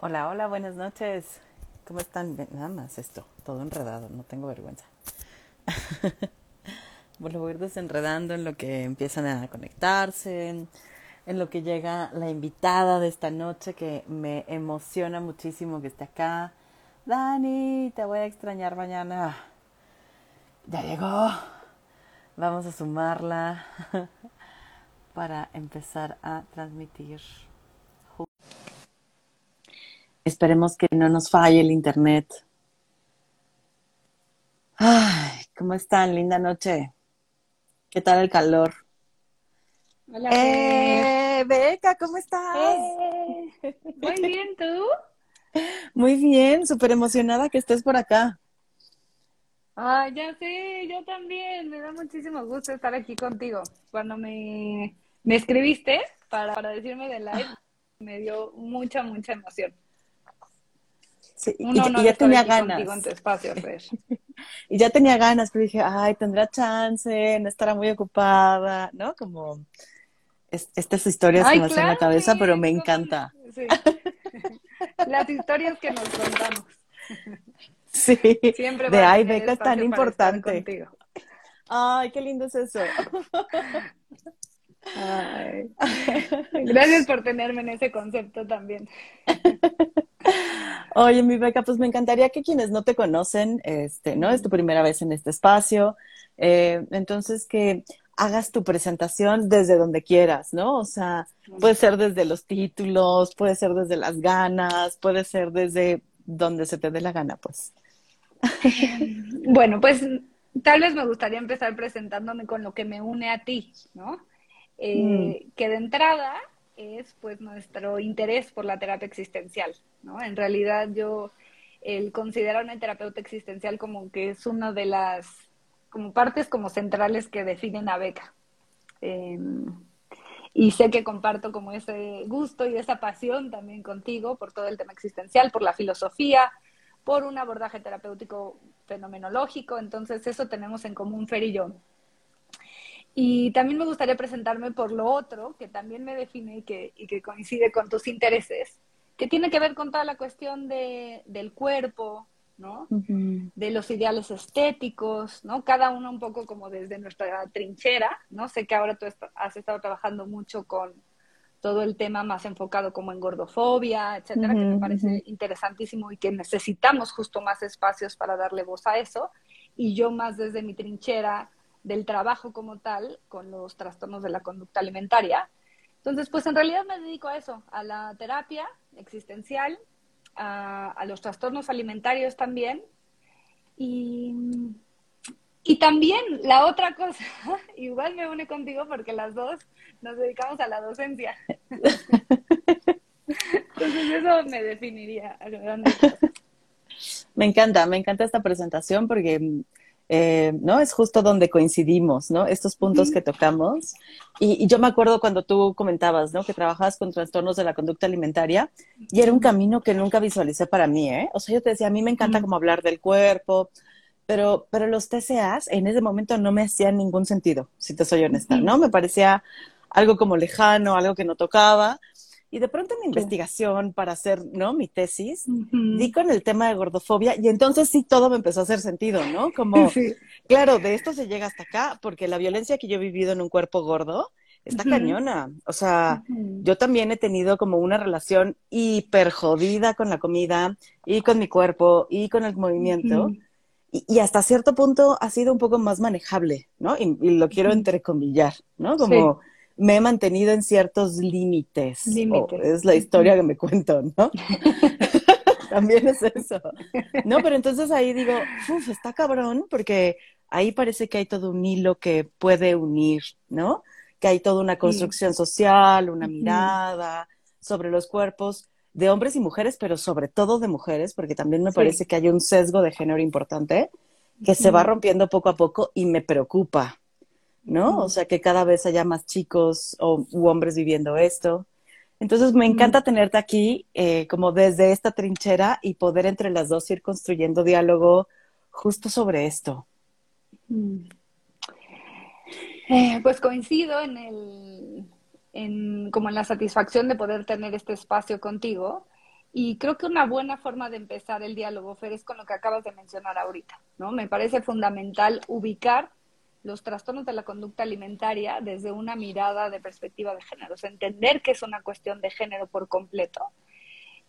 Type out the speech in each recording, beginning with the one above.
Hola, hola, buenas noches. ¿Cómo están? Nada más esto, todo enredado, no tengo vergüenza. bueno, voy a ir desenredando en lo que empiezan a conectarse, en, lo que llega la invitada de esta noche que me emociona muchísimo que esté acá. Dani, te voy a extrañar mañana. Ya llegó. Vamos a sumarla para empezar a transmitir. Esperemos que no nos falle el internet. Ay, ¿cómo están? Linda noche. ¿Qué tal el calor? Hola. ¡Eh! Beca, ¿cómo estás? Eh, muy bien, ¿tú? Muy bien, súper emocionada que estés por acá. Ah, ya sé, yo también. Me da muchísimo gusto estar aquí contigo. Cuando me, me escribiste para, para decirme de live, me dio mucha, mucha emoción. Sí, y, y, ya tenía ganas. En tu espacio, y ya tenía ganas, pero dije, ay, tendrá chance, no estará muy ocupada, ¿no? Como es, estas historias ay, que me claro, hacen la cabeza, sí, pero me encanta. Sí. Las historias que nos contamos. Sí, Siempre de ay, tener Beca, espacio tan importante. Ay, qué lindo es eso. Ay. Gracias por tenerme en ese concepto también. Oye, mi Beca, pues me encantaría que quienes no te conocen, este, ¿no? Es tu primera vez en este espacio, eh, entonces que hagas tu presentación desde donde quieras, ¿no? O sea, puede ser desde los títulos, puede ser desde las ganas, puede ser desde donde se te dé la gana, pues. Bueno, pues tal vez me gustaría empezar presentándome con lo que me une a ti, ¿no? Eh, Que de entrada es pues nuestro interés por la terapia existencial, ¿no? En realidad yo el considerar una terapeuta existencial como que es una de las como partes como centrales que definen a Beca. Eh, y sé que comparto como ese gusto y esa pasión también contigo por todo el tema existencial, por la filosofía, por un abordaje terapéutico fenomenológico, entonces eso tenemos en común Fer y yo. Y también me gustaría presentarme por lo otro, que también me define y que, y que coincide con tus intereses, que tiene que ver con toda la cuestión de, del cuerpo, ¿no? de los ideales estéticos, ¿no? Cada uno un poco como desde nuestra trinchera, ¿no? Sé que ahora tú has estado trabajando mucho con todo el tema más enfocado como en gordofobia, etcétera, que me parece interesantísimo y que necesitamos justo más espacios para darle voz a eso. Y yo más desde mi trinchera del trabajo como tal, con los trastornos de la conducta alimentaria. Entonces, pues en realidad me dedico a eso, a la terapia existencial, a, los trastornos alimentarios también. Y, y también la otra cosa, igual me une contigo porque las dos nos dedicamos a la docencia. Entonces eso me definiría. Me encanta, me encanta esta presentación porque, eh, ¿no? Es justo donde coincidimos, ¿no? Estos puntos que tocamos. Y, y yo me acuerdo cuando tú comentabas, ¿no? Que trabajabas con trastornos de la conducta alimentaria y era un camino que nunca visualicé para mí, ¿eh? O sea, yo te decía, a mí me encanta como hablar del cuerpo, pero, pero los TCAs en ese momento no me hacían ningún sentido, si te soy honesta. ¿no? Me parecía algo como lejano, algo que no tocaba. Y de pronto en mi Sí. investigación para hacer, ¿no? Mi tesis, Ujú. di con el tema de gordofobia y entonces sí todo me empezó a hacer sentido, ¿no? Como, Sí. claro, de esto se llega hasta acá, porque la violencia que yo he vivido en un cuerpo gordo está Ujú. cañona. O sea, Ujú. yo también he tenido como una relación hiper jodida con la comida y con mi cuerpo y con el movimiento. Y, y hasta cierto punto ha sido un poco más manejable, ¿no? Y, y lo quiero entrecomillar, ¿no? Como me he mantenido en ciertos límites. Límites. es la historia que me cuento, ¿no? También es eso. No, pero entonces ahí digo, uff, está cabrón, porque ahí parece que hay todo un hilo que puede unir, ¿no? Que hay toda una construcción social, una mirada sobre los cuerpos de hombres y mujeres, pero sobre todo de mujeres, porque también me Sí. parece que hay un sesgo de género importante que se va rompiendo poco a poco y me preocupa, ¿no? O sea, que cada vez haya más chicos o u hombres viviendo esto. Entonces, me encanta tenerte aquí eh, como desde esta trinchera y poder entre las dos ir construyendo diálogo justo sobre esto. Mm. Eh, pues coincido en el, en, como en la satisfacción de poder tener este espacio contigo Y creo que una buena forma de empezar el diálogo, Fer, es con lo que acabas de mencionar ahorita, ¿no? Me parece fundamental ubicar los trastornos de la conducta alimentaria desde una mirada de perspectiva de género, o sea, entender que es una cuestión de género por completo,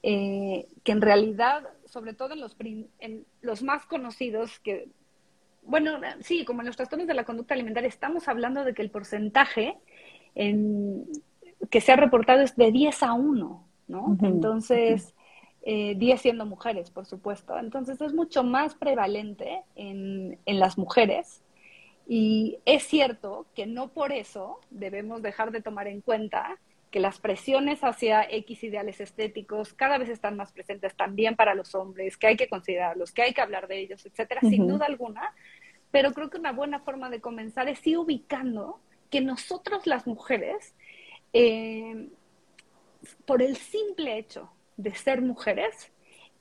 eh, que en realidad, sobre todo en los, en los más conocidos, que, bueno, sí, como en los trastornos de la conducta alimentaria, estamos hablando de que el porcentaje en, que se ha reportado es de 10 a 1, ¿no? Entonces, 10 eh, siendo mujeres, por supuesto. Entonces, es mucho más prevalente en, en las mujeres. Y es cierto que no por eso debemos dejar de tomar en cuenta que las presiones hacia X ideales estéticos cada vez están más presentes también para los hombres, que hay que considerarlos, que hay que hablar de ellos, etcétera, sin duda alguna. Pero creo que una buena forma de comenzar es ir ubicando que nosotros las mujeres, eh, por el simple hecho de ser mujeres,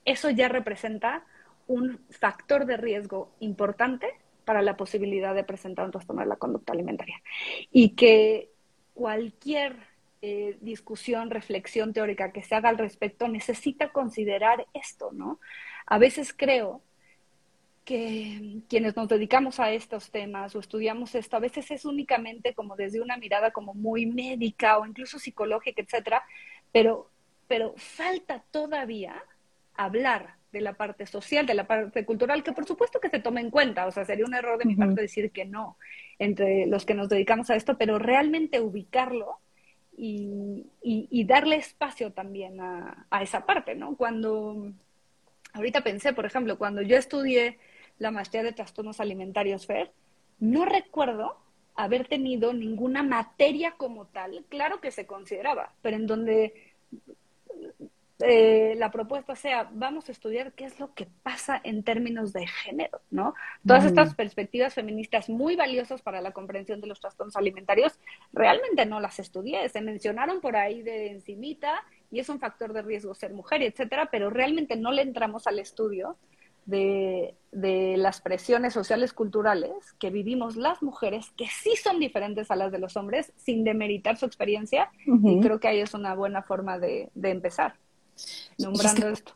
eso ya representa un factor de riesgo importante para la posibilidad de presentar un trastorno de la conducta alimentaria. Y que cualquier eh, discusión, reflexión teórica que se haga al respecto necesita considerar esto, ¿no? A veces creo que quienes nos dedicamos a estos temas o estudiamos esto, a veces es únicamente como desde una mirada como muy médica o incluso psicológica, etcétera, pero, pero falta todavía hablar de la parte social, de la parte cultural, que por supuesto que se tome en cuenta, o sea, sería un error de mi parte decir que no entre los que nos dedicamos a esto, pero realmente ubicarlo y, y, darle espacio también a, a, esa parte, ¿no? Cuando, ahorita pensé, por ejemplo, cuando yo estudié la maestría de trastornos alimentarios FER, no recuerdo haber tenido ninguna materia como tal, claro que se consideraba, pero en donde eh, la propuesta sea, vamos a estudiar qué es lo que pasa en términos de género, ¿no? Todas estas perspectivas feministas muy valiosas para la comprensión de los trastornos alimentarios, realmente no las estudié, se mencionaron por ahí de encimita y es un factor de riesgo ser mujer, etcétera, pero realmente no le entramos al estudio de, las presiones sociales culturales que vivimos las mujeres, que sí son diferentes a las de los hombres, sin demeritar su experiencia, y creo que ahí es una buena forma de empezar nombrando esto.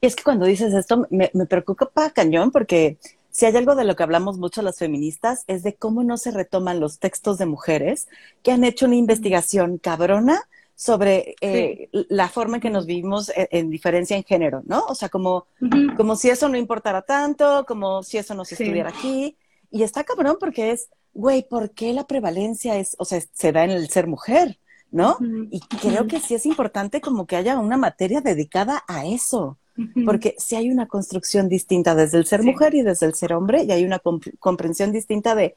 Y es que cuando dices esto me, me preocupa cañón porque si hay algo de lo que hablamos mucho las feministas es de cómo no se retoman los textos de mujeres que han hecho una investigación cabrona sobre eh, la forma en que nos vivimos en, diferencia en género, ¿no? O sea, como, como si eso no importara tanto, como si eso no se estudiara aquí. Y está cabrón porque es, güey, ¿por qué la prevalencia es, o sea, se da en el ser mujer? ¿No? Y creo que sí es importante como que haya una materia dedicada a eso, porque si hay una construcción distinta desde el ser mujer y desde el ser hombre, y hay una comprensión distinta de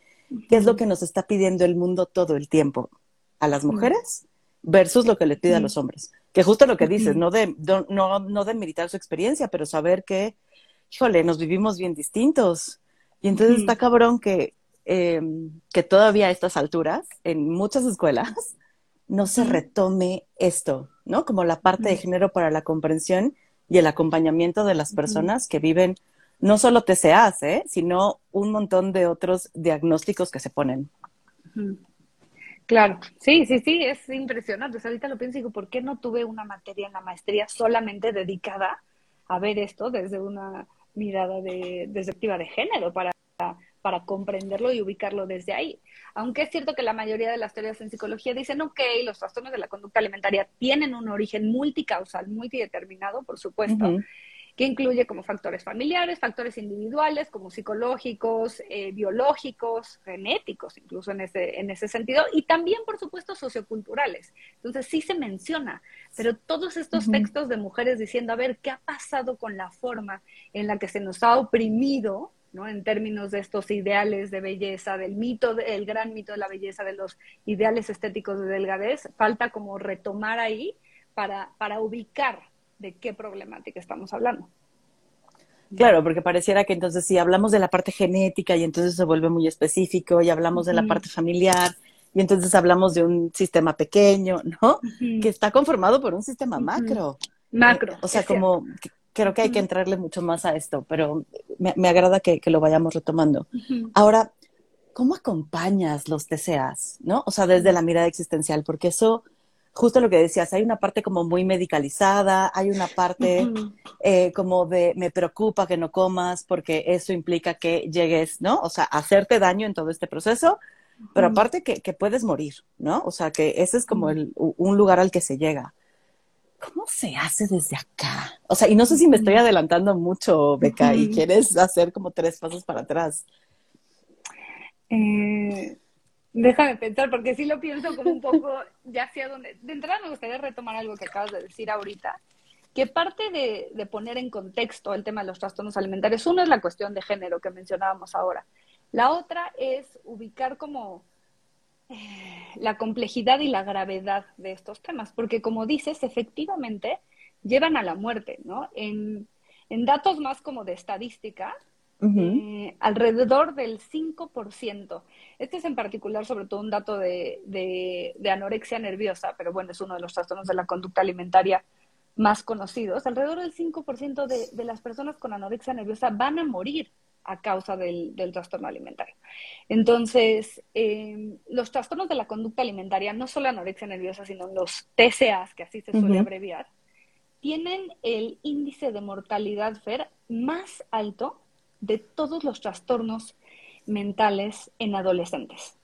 qué es lo que nos está pidiendo el mundo todo el tiempo a las mujeres versus lo que le pide a los hombres. Que justo lo que dices, no de, no, no de meditar su experiencia, pero saber que, híjole, nos vivimos bien distintos. Y entonces está cabrón que, em, que todavía a estas alturas, en muchas escuelas, no se retome esto, ¿no? Como la parte de género para la comprensión y el acompañamiento de las personas que viven no solo TCAs, ¿eh? sino un montón de otros diagnósticos que se ponen. Claro, sí, sí, sí, es impresionante. O sea, ahorita lo pienso y digo, ¿por qué no tuve una materia en la maestría solamente dedicada a ver esto desde una mirada de, perspectiva de género para, para comprenderlo y ubicarlo desde ahí? Aunque es cierto que la mayoría de las teorías en psicología dicen, ok, los trastornos de la conducta alimentaria tienen un origen multicausal, multideterminado, por supuesto, que incluye como factores familiares, factores individuales, como psicológicos, eh, biológicos, genéticos, incluso en ese, en ese sentido, y también, por supuesto, socioculturales. Entonces, sí se menciona, pero todos estos textos de mujeres diciendo, a ver, ¿qué ha pasado con la forma en la que se nos ha oprimido ¿no? En términos de estos ideales de belleza, del mito, el gran mito de la belleza, de los ideales estéticos de delgadez, falta como retomar ahí para, para ubicar de qué problemática estamos hablando. Claro, porque pareciera que entonces si hablamos de la parte genética y entonces se vuelve muy específico y hablamos de la parte familiar y entonces hablamos de un sistema pequeño, ¿no? Que está conformado por un sistema macro. Macro. o sea, como creo que hay que entrarle mucho más a esto, pero me, agrada que, lo vayamos retomando. Ahora, ¿cómo acompañas los deseas, no? O sea, desde la mirada existencial, porque eso justo lo que decías, hay una parte como muy medicalizada, hay una parte eh, como de me preocupa que no comas porque eso implica que llegues, ¿no? O sea, hacerte daño en todo este proceso, pero aparte que, que, puedes morir, ¿no? O sea, que ese es como el, un lugar al que se llega. ¿Cómo se hace desde acá? O sea, y no sé si me estoy adelantando mucho, Beca, y quieres hacer como tres pasos para atrás. Eh, déjame pensar, porque sí lo pienso como un poco ya hacia donde... De entrada me gustaría retomar algo que acabas de decir ahorita, que parte de, de, poner en contexto el tema de los trastornos alimentarios, uno es la cuestión de género que mencionábamos ahora. La otra es ubicar como la complejidad y la gravedad de estos temas, porque como dices, efectivamente llevan a la muerte, ¿no? En, en datos más como de estadística, eh, alrededor del 5%. Este es en particular sobre todo un dato de, de, anorexia nerviosa, pero bueno, es uno de los trastornos de la conducta alimentaria más conocidos. Alrededor del 5% de, de las personas con anorexia nerviosa van a morir a causa del, del trastorno alimentario. Entonces, em, los trastornos de la conducta alimentaria, no solo anorexia nerviosa, sino los TCAs, que así se suele abreviar, tienen el índice de mortalidad FER más alto de todos los trastornos mentales en adolescentes.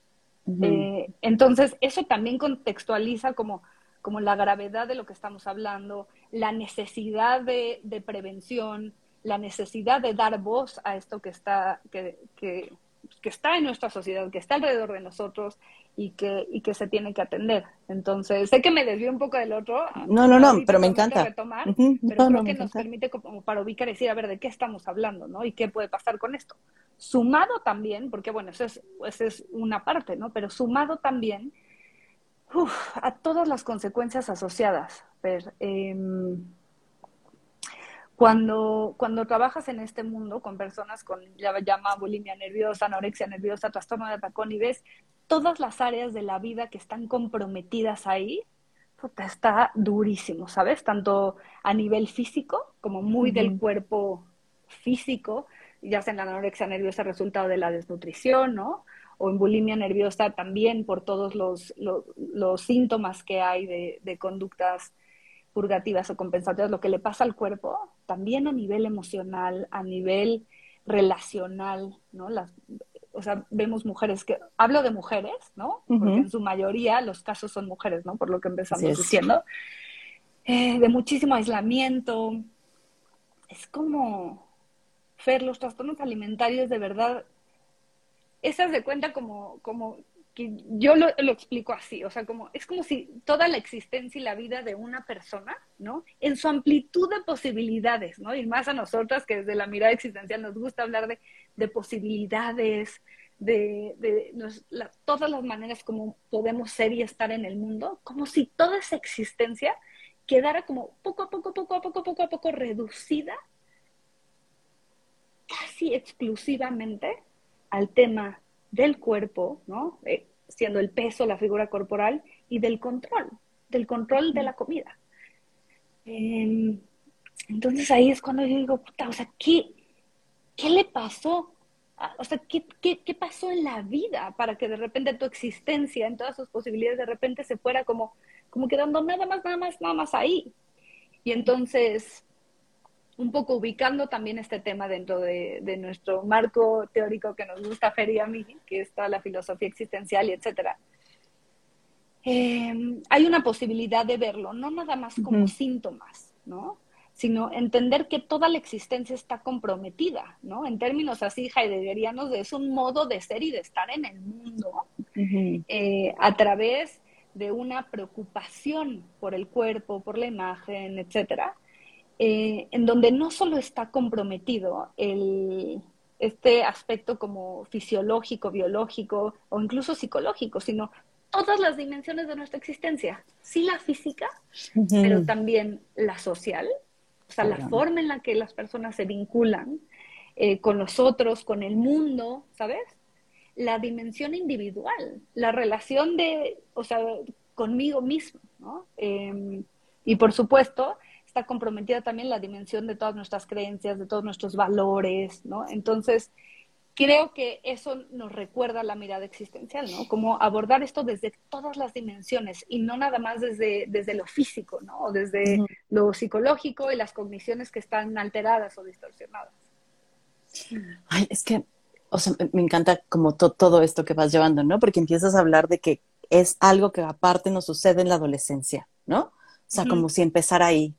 Eh, entonces, eso también contextualiza como, como la gravedad de lo que estamos hablando, la necesidad de, de prevención, la necesidad de dar voz a esto que está, que, que, que, está en nuestra sociedad, que está alrededor de nosotros y que, y que se tiene que atender. Entonces, sé que me desvío un poco del otro. No, no, no, pero me encanta. Retomar, Pero creo que nos permite como para ubicar y decir, a ver, ¿de qué estamos hablando? ¿no? ¿Y qué puede pasar con esto? Sumado también, porque bueno, eso es, eso es una parte, ¿no? Pero sumado también a todas las consecuencias asociadas. Eh, cuando, cuando trabajas en este mundo con personas con, ya llama bulimia nerviosa, anorexia nerviosa, trastorno de atacón y ves todas las áreas de la vida que están comprometidas ahí, está durísimo, ¿sabes? Tanto a nivel físico, como muy del cuerpo físico, ya sea en la anorexia nerviosa resultado de la desnutrición, ¿no? O en bulimia nerviosa también por todos los, los, síntomas que hay de, de conductas purgativas o compensatorias, lo que le pasa al cuerpo, también a nivel emocional, a nivel relacional, ¿no? Las, o sea, vemos mujeres que, hablo de mujeres, ¿no? Porque en su mayoría los casos son mujeres, ¿no? Por lo que empezamos diciendo. Eh, de muchísimo aislamiento. Es como, Fer, los trastornos alimentarios de verdad, esas de cuenta como, como yo lo, explico así, o sea, como es como si toda la existencia y la vida de una persona, ¿no? En su amplitud de posibilidades, ¿no? Y más a nosotras que desde la mirada existencial nos gusta hablar de, de posibilidades, de, de todas las maneras como podemos ser y estar en el mundo, como si toda esa existencia quedara como poco a poco, poco a poco, poco a poco reducida casi exclusivamente al tema del cuerpo, ¿no? Eh, siendo el peso, la figura corporal, y del control, del control de la comida. Em, entonces ahí es cuando yo digo, puta, o sea, ¿qué, qué le pasó? Ah, o sea, ¿qué, ¿qué, qué, pasó en la vida para que de repente tu existencia, en todas sus posibilidades, de repente se fuera como, como quedando nada más, nada más, nada más ahí? Y entonces, un poco ubicando también este tema dentro de, nuestro marco teórico que nos gusta Fer y a mí, que está la filosofía existencial y etcétera. Eh, hay una posibilidad de verlo, no nada más como síntomas, ¿no? sino entender que toda la existencia está comprometida, ¿no? En términos así heideggerianos, es un modo de ser y de estar en el mundo eh, a través de una preocupación por el cuerpo, por la imagen, etcétera, eh, en donde no solo está comprometido el, este aspecto como fisiológico, biológico o incluso psicológico, sino todas las dimensiones de nuestra existencia. Sí la física, pero también la social, o sea, la forma en la que las personas se vinculan eh, con nosotros, con el mundo, ¿sabes? La dimensión individual, la relación de, o sea, conmigo mismo, ¿no? Em, y por supuesto, está comprometida también la dimensión de todas nuestras creencias, de todos nuestros valores, ¿no? Entonces, creo que eso nos recuerda la mirada existencial, ¿no? Como abordar esto desde todas las dimensiones y no nada más desde, desde lo físico, ¿no? O desde lo psicológico y las cogniciones que están alteradas o distorsionadas. Ay, es que, o sea, me encanta como todo esto que vas llevando, ¿no? Porque empiezas a hablar de que es algo que aparte nos sucede en la adolescencia, ¿no? O sea, como si empezara ahí.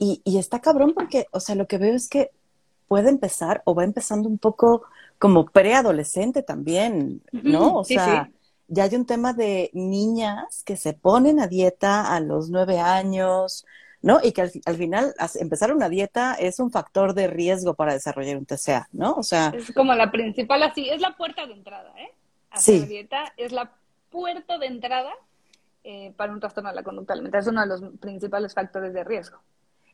Y, y está cabrón porque, o sea, lo que veo es que puede empezar o va empezando un poco como preadolescente también, ¿no? O sea, ya hay un tema de niñas que se ponen a dieta a los nueve años, ¿no? Y que al, final empezar una dieta es un factor de riesgo para desarrollar un TCA, ¿no? O sea... Es como la principal, así, es la puerta de entrada, ¿eh? Hacer dieta es la puerta de entrada eh, para un trastorno de la conducta alimentaria. Es uno de los principales factores de riesgo.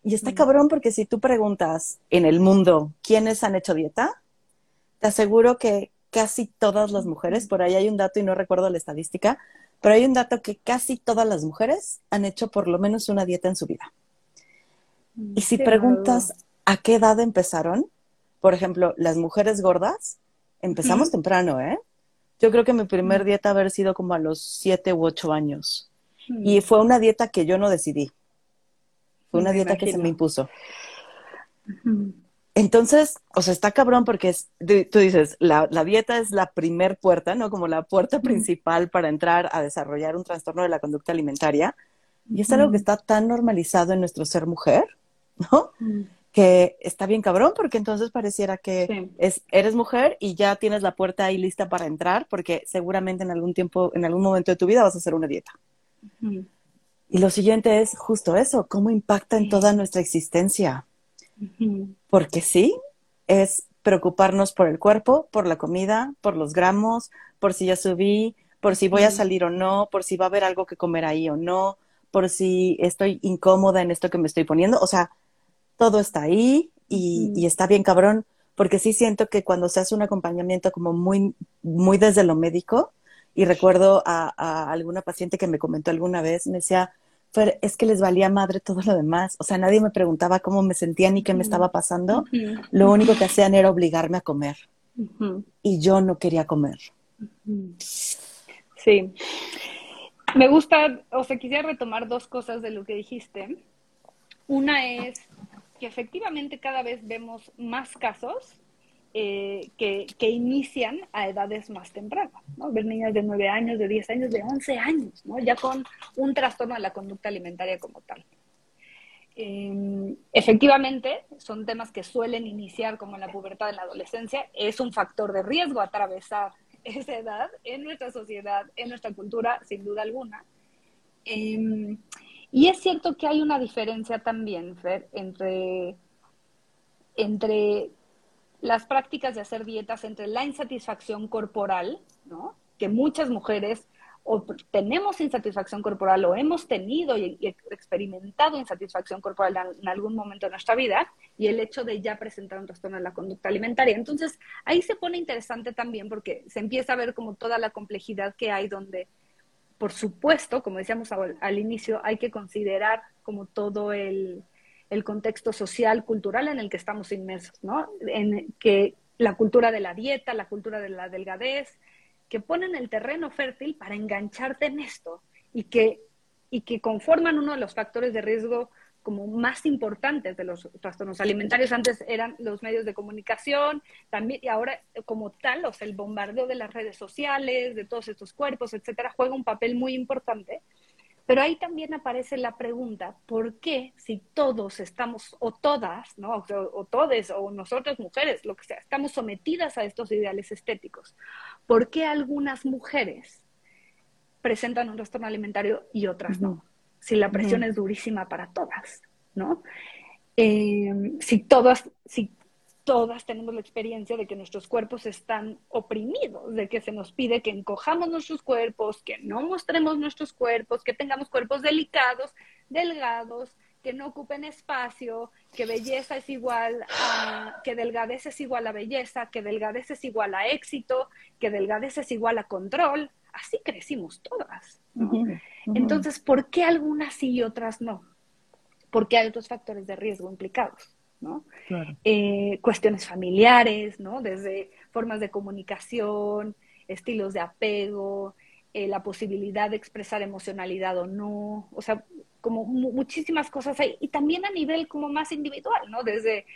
Y está cabrón porque si tú preguntas en el mundo quiénes han hecho dieta, te aseguro que casi todas las mujeres, por ahí hay un dato y no recuerdo la estadística, pero hay un dato que casi todas las mujeres han hecho por lo menos una dieta en su vida. Y si preguntas a qué edad empezaron, por ejemplo, las mujeres gordas, empezamos temprano, ¿eh? Yo creo que mi primer dieta haber sido como a los siete u ocho años. Y fue una dieta que yo no decidí. Fue una dieta que se me impuso. Entonces, o sea, está cabrón porque es, tú dices, la, dieta es la primer puerta, ¿no? Como la puerta principal para entrar a desarrollar un trastorno de la conducta alimentaria. Y es algo que está tan normalizado en nuestro ser mujer, ¿no? Que está bien cabrón porque entonces pareciera que es, eres mujer y ya tienes la puerta ahí lista para entrar porque seguramente en algún tiempo, en algún momento de tu vida vas a hacer una dieta. Y lo siguiente es justo eso, cómo impacta en toda nuestra existencia. Porque sí, es preocuparnos por el cuerpo, por la comida, por los gramos, por si ya subí, por si voy a salir o no, por si va a haber algo que comer ahí o no, por si estoy incómoda en esto que me estoy poniendo. O sea, todo está ahí y, está bien cabrón, porque sí siento que cuando se hace un acompañamiento como muy, muy desde lo médico, y recuerdo a, a alguna paciente que me comentó alguna vez, me decía, es que les valía madre todo lo demás. O sea, nadie me preguntaba cómo me sentía ni qué me estaba pasando. Lo único que hacían era obligarme a comer. Y yo no quería comer. Sí. Me gusta, o sea, quisiera retomar dos cosas de lo que dijiste. Una es que efectivamente cada vez vemos más casos eh, que, que, inician a edades más tempranas, ¿no? Ver niñas de 9 años, de 10 años, de 11 años, ¿no? Ya con un trastorno de la conducta alimentaria como tal. Em, efectivamente, son temas que suelen iniciar como en la pubertad, en la adolescencia. Es un factor de riesgo atravesar esa edad en nuestra sociedad, en nuestra cultura, sin duda alguna. Em, y es cierto que hay una diferencia también, Fer, entre, entre las prácticas de hacer dietas entre la insatisfacción corporal, ¿no? que muchas mujeres o tenemos insatisfacción corporal o hemos tenido y, experimentado insatisfacción corporal en, algún momento de nuestra vida y el hecho de ya presentar un trastorno de la conducta alimentaria. Entonces, ahí se pone interesante también porque se empieza a ver como toda la complejidad que hay donde, por supuesto, como decíamos al inicio, hay que considerar como todo el, el contexto social, cultural en el que estamos inmersos, ¿no? En que la cultura de la dieta, la cultura de la delgadez, que ponen el terreno fértil para engancharte en esto y que, y que conforman uno de los factores de riesgo como más importantes de los trastornos alimentarios. Antes eran los medios de comunicación, también, y ahora como tal, o sea, el bombardeo de las redes sociales, de todos estos cuerpos, etcétera, juega un papel muy importante pero ahí también aparece la pregunta, ¿por qué si todos estamos, o todas, ¿no? o, o todes, o nosotras mujeres, lo que sea, estamos sometidas a estos ideales estéticos, ¿por qué algunas mujeres presentan un trastorno alimentario y otras no? Si la presión es durísima para todas, ¿no? Eh, si todas, si todas tenemos la experiencia de que nuestros cuerpos están oprimidos, de que se nos pide que encojamos nuestros cuerpos, que no mostremos nuestros cuerpos, que tengamos cuerpos delicados, delgados, que no ocupen espacio, que belleza es igual a, que delgadez es igual a belleza, que delgadez es igual a éxito, que delgadez es igual a control. Así crecimos todas. Entonces, ¿por qué algunas sí y otras no? Porque hay otros factores de riesgo implicados. ¿No? Eh, cuestiones familiares, ¿no? Desde formas de comunicación, estilos de apego, eh, la posibilidad de expresar emocionalidad o no, o sea, como muchísimas cosas ahí. Y también a nivel como más individual, ¿no? Desde,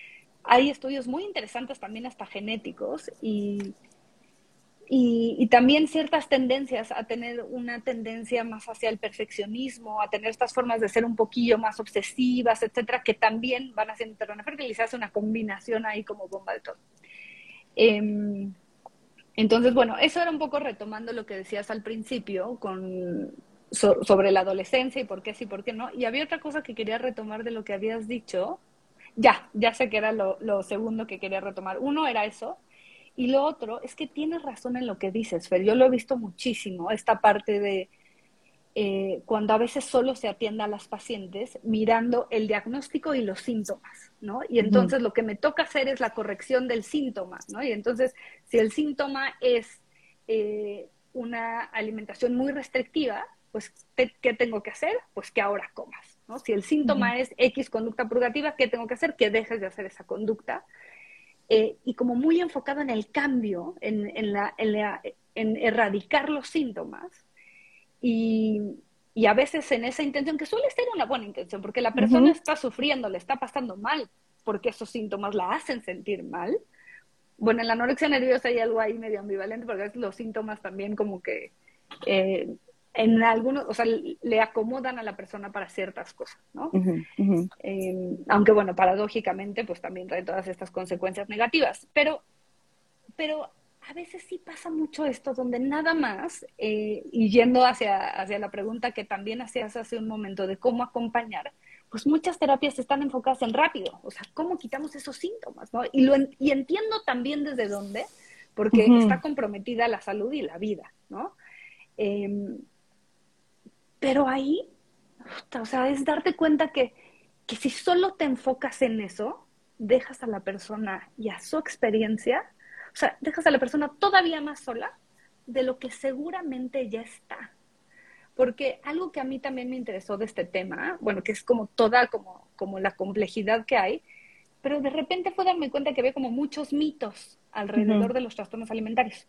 hay estudios muy interesantes también hasta genéticos y y, también ciertas tendencias a tener una tendencia más hacia el perfeccionismo, a tener estas formas de ser un poquillo más obsesivas, etcétera, que también van haciendo terreno fértil y se hace una combinación ahí como bomba de todo. Em, entonces, bueno, eso era un poco retomando lo que decías al principio con, sobre la adolescencia y por qué sí, por qué no. Y había otra cosa que quería retomar de lo que habías dicho. Ya, ya sé que era lo, lo segundo que quería retomar. Uno era eso, y lo otro es que tienes razón en lo que dices, Fer. Yo lo he visto muchísimo, esta parte de eh, cuando a veces solo se atiende a las pacientes mirando el diagnóstico y los síntomas, ¿no? Y entonces lo que me toca hacer es la corrección del síntoma, ¿no? Y entonces, si el síntoma es eh, una alimentación muy restrictiva, pues, ¿qué tengo que hacer? Pues que ahora comas, ¿no? Si el síntoma es X conducta purgativa, ¿qué tengo que hacer? Que dejes de hacer esa conducta eh, y como muy enfocado en el cambio, en, en, la, en, erradicar los síntomas y, y, a veces en esa intención, que suele ser una buena intención, porque la persona está sufriendo, le está pasando mal, porque esos síntomas la hacen sentir mal. Bueno, en la anorexia nerviosa hay algo ahí medio ambivalente, porque a veces los síntomas también como que eh, en algunos, o sea, le acomodan a la persona para ciertas cosas, ¿no? Em, aunque bueno, paradójicamente, pues también trae todas estas consecuencias negativas. Pero, pero a veces sí pasa mucho esto, donde nada más, eh, y yendo hacia, hacia la pregunta que también hacías hace un momento de cómo acompañar, pues muchas terapias están enfocadas en rápido, o sea, cómo quitamos esos síntomas, ¿no? Y, lo, y entiendo también desde dónde, porque está comprometida la salud y la vida, ¿no? Eh, pero ahí, o sea, es darte cuenta que, que si solo te enfocas en eso, dejas a la persona y a su experiencia, o sea, dejas a la persona todavía más sola de lo que seguramente ya está. Porque algo que a mí también me interesó de este tema, bueno, que es como toda, como, como la complejidad que hay, pero de repente fue darme cuenta que había como muchos mitos alrededor de los trastornos alimentarios.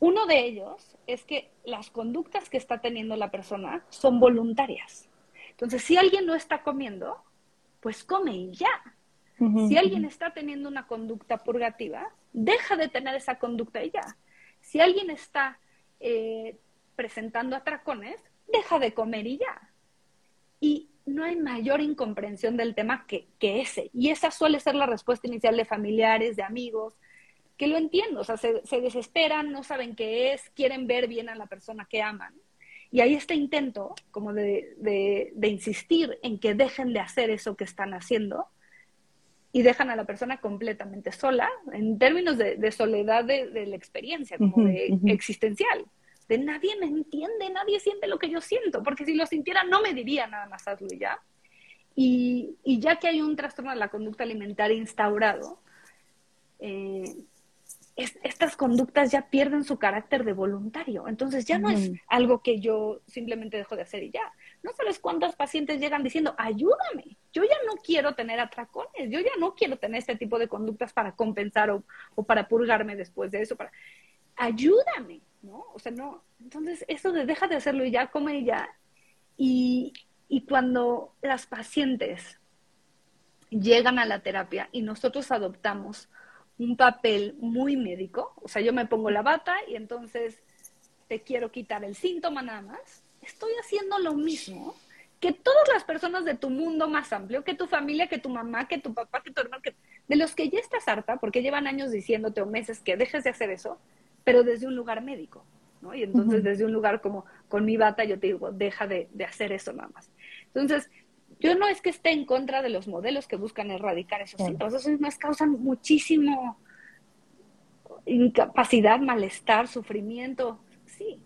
Uno de ellos es que las conductas que está teniendo la persona son voluntarias. Entonces, si alguien no está comiendo, pues come y ya. si alguien está teniendo una conducta purgativa, deja de tener esa conducta y ya. Si alguien está eh, presentando atracones, deja de comer y ya. Y no hay mayor incomprensión del tema que, que ese. Y esa suele ser la respuesta inicial de familiares, de amigos, que lo entiendo, o sea, se, desesperan, no saben qué es, quieren ver bien a la persona que aman. Y hay este intento como de, de, insistir en que dejen de hacer eso que están haciendo y dejan a la persona completamente sola en términos de, soledad de, la experiencia, como de existencial. De nadie me entiende, nadie siente lo que yo siento, porque si lo sintiera no me diría nada más hazlo ya. Y, y ya que hay un trastorno de la conducta alimentaria instaurado, eh, estas conductas ya pierden su carácter de voluntario. Entonces ya no es algo que yo simplemente dejo de hacer y ya. No sabes cuántos pacientes llegan diciendo, ayúdame, yo ya no quiero tener atracones, yo ya no quiero tener este tipo de conductas para compensar o, para purgarme después de eso, para ayúdame, ¿no? O sea, no. Entonces, eso de deja de hacerlo y ya, come y ya. Y, y cuando las pacientes llegan a la terapia y nosotros adoptamos un papel muy médico, o sea, yo me pongo la bata y entonces te quiero quitar el síntoma nada más, estoy haciendo lo mismo que todas las personas de tu mundo más amplio, que tu familia, que tu mamá, que tu papá, que tu hermano, que, de los que ya estás harta, porque llevan años diciéndote o meses que dejes de hacer eso, pero desde un lugar médico, ¿no? Y entonces desde un lugar como con mi bata yo te digo, deja de, de hacer eso nada más. Entonces, yo no es que esté en contra de los modelos que buscan erradicar esos síntomas, esos más causan muchísimo incapacidad, malestar, sufrimiento, sí,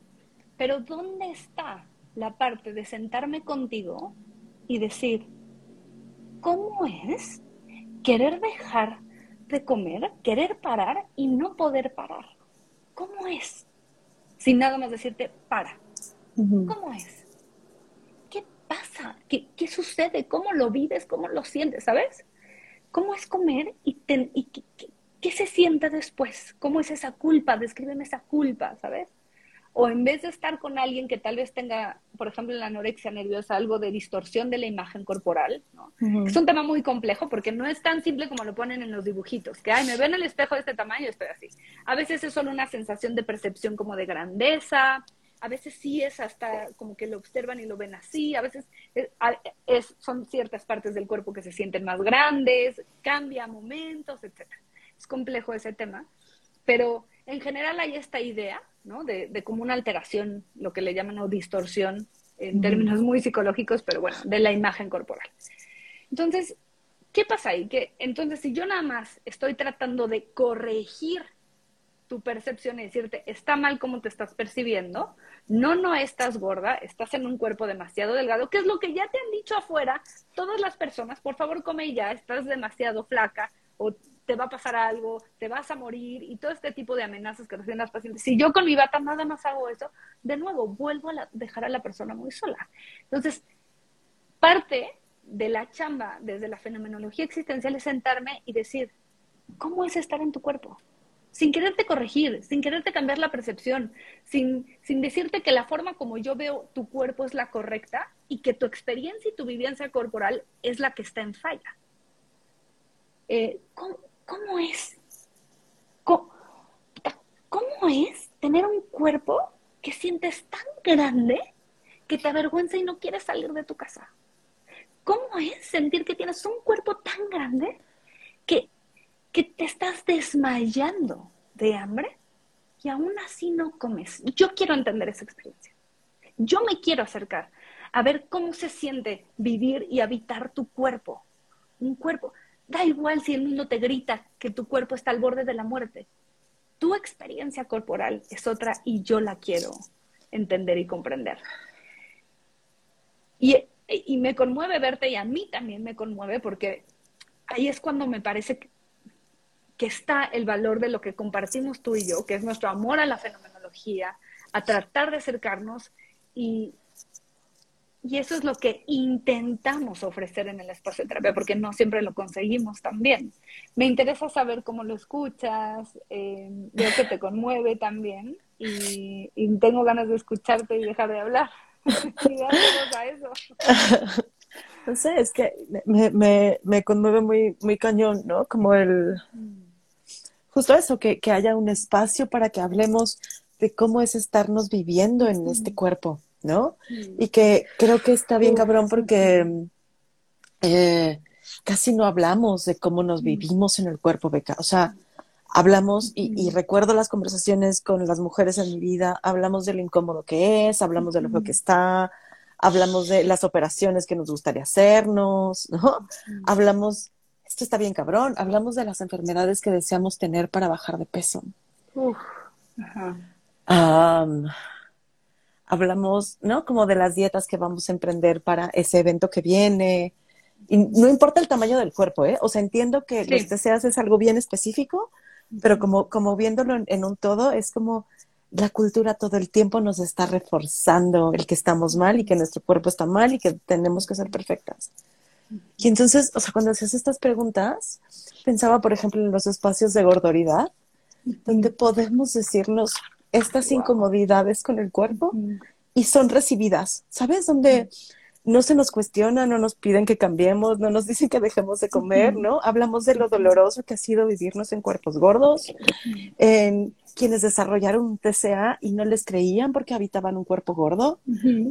pero ¿dónde está la parte de sentarme contigo y decir, ¿cómo es querer dejar de comer, querer parar y no poder parar? ¿Cómo es? Sin nada más decirte, para. ¿Cómo es? Pasa? ¿Qué, ¿Qué, sucede? ¿Cómo lo vives? ¿Cómo lo sientes? ¿Sabes? ¿cómo es comer y, y qué, se siente después? ¿Cómo es esa culpa? Descríbeme esa culpa, ¿sabes? O en vez de estar con alguien que tal vez tenga, por ejemplo, en la anorexia nerviosa, algo de distorsión de la imagen corporal, ¿no? Es un tema muy complejo porque no es tan simple como lo ponen en los dibujitos, que, ay, me veo en el espejo de este tamaño y estoy así. A veces es solo una sensación de percepción como de grandeza, a veces sí es hasta como que lo observan y lo ven así, a veces es, son ciertas partes del cuerpo que se sienten más grandes, cambia momentos, etc. Es complejo ese tema, pero en general hay esta idea, ¿no? De, de como una alteración, lo que le llaman o distorsión, en términos muy psicológicos, pero bueno, de la imagen corporal. Entonces, ¿qué pasa ahí? Que entonces si yo nada más estoy tratando de corregir tu percepción y decirte, está mal como te estás percibiendo, no, no estás gorda, estás en un cuerpo demasiado delgado, que es lo que ya te han dicho afuera todas las personas, por favor come ya, estás demasiado flaca o te va a pasar algo, te vas a morir y todo este tipo de amenazas que reciben las pacientes. Si yo con mi bata nada más hago eso, de nuevo vuelvo a dejar a la persona muy sola. Entonces, parte de la chamba desde la fenomenología existencial es sentarme y decir, ¿cómo es estar en tu cuerpo? Sin quererte corregir, sin quererte cambiar la percepción, sin, sin decirte que la forma como yo veo tu cuerpo es la correcta y que tu experiencia y tu vivencia corporal es la que está en falla. Eh, ¿cómo, es? ¿Cómo, ¿Cómo es tener un cuerpo que sientes tan grande que te avergüenza y no quieres salir de tu casa? ¿Cómo es sentir que tienes un cuerpo tan grande que que te estás desmayando de hambre y aún así no comes. Yo quiero entender esa experiencia. Yo me quiero acercar a ver cómo se siente vivir y habitar tu cuerpo. Un cuerpo. Da igual si el mundo te grita que tu cuerpo está al borde de la muerte. Tu experiencia corporal es otra y yo la quiero entender y comprender. Y, y me conmueve verte y a mí también me conmueve porque ahí es cuando me parece que que está el valor de lo que compartimos tú y yo, que es nuestro amor a la fenomenología, a tratar de acercarnos y, y eso es lo que intentamos ofrecer en el espacio de terapia, porque no siempre lo conseguimos también. Me interesa saber cómo lo escuchas, eh, veo que te conmueve también y, tengo ganas de escucharte y dejar de hablar. a eso. No sé, es que me, me, me conmueve muy, muy cañón, ¿no? Como el, mm justo eso, que, que haya un espacio para que hablemos de cómo es estarnos viviendo en este cuerpo, ¿no? Y que creo que está bien cabrón porque eh, casi no hablamos de cómo nos vivimos en el cuerpo, Beca. O sea, hablamos, y, recuerdo las conversaciones con las mujeres en mi vida, hablamos de lo incómodo que es, hablamos de lo feo que está, hablamos de las operaciones que nos gustaría hacernos, ¿no? Hablamos esto está bien cabrón, hablamos de las enfermedades que deseamos tener para bajar de peso. hablamos, ¿no? Como de las dietas que vamos a emprender para ese evento que viene. Y no importa el tamaño del cuerpo, ¿eh? O sea, entiendo que lo que deseas es algo bien específico, pero como, como viéndolo en, un todo, es como la cultura todo el tiempo nos está reforzando el que estamos mal y que nuestro cuerpo está mal y que tenemos que ser perfectas. Y entonces, o sea, cuando haces estas preguntas, pensaba, por ejemplo, en los espacios de gordoridad, donde podemos decirnos estas incomodidades con el cuerpo y son recibidas, ¿sabes? Donde no se nos cuestiona, no nos piden que cambiemos, no nos dicen que dejemos de comer, ¿no? Hablamos de lo doloroso que ha sido vivirnos en cuerpos gordos, en quienes desarrollaron un TCA y no les creían porque habitaban un cuerpo gordo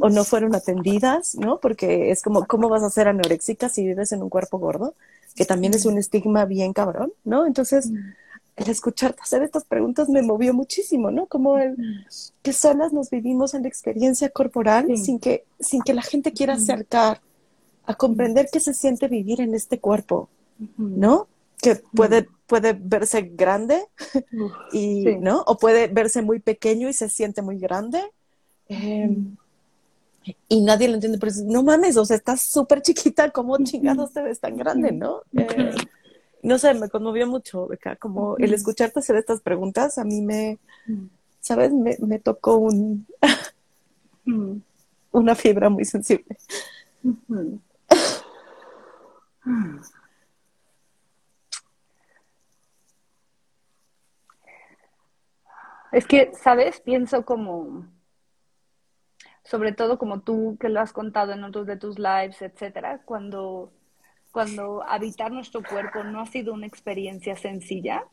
o no fueron atendidas, ¿no? Porque es como, ¿cómo vas a ser anoréxica si vives en un cuerpo gordo? Que también es un estigma bien cabrón, ¿no? Entonces, el escucharte hacer estas preguntas me movió muchísimo, ¿no? Como el que solas nos vivimos en la experiencia corporal sin, que, sin que la gente quiera acercar a comprender qué se siente vivir en este cuerpo, ¿no? Que puede, puede verse grande y, ¿no? O puede verse muy pequeño y se siente muy grande. Em, y nadie lo entiende, pero no mames, o sea, estás súper chiquita, ¿cómo chingados te ves tan grande, no? Eh, no sé, me conmovió mucho, Beca, como el escucharte hacer estas preguntas, a mí me, mm. ¿sabes? Me, tocó un, mm. una fibra muy sensible. Es que, ¿sabes? Pienso como, sobre todo como tú que lo has contado en otros de tus lives, etcétera, cuando cuando habitar nuestro cuerpo no ha sido una experiencia sencilla,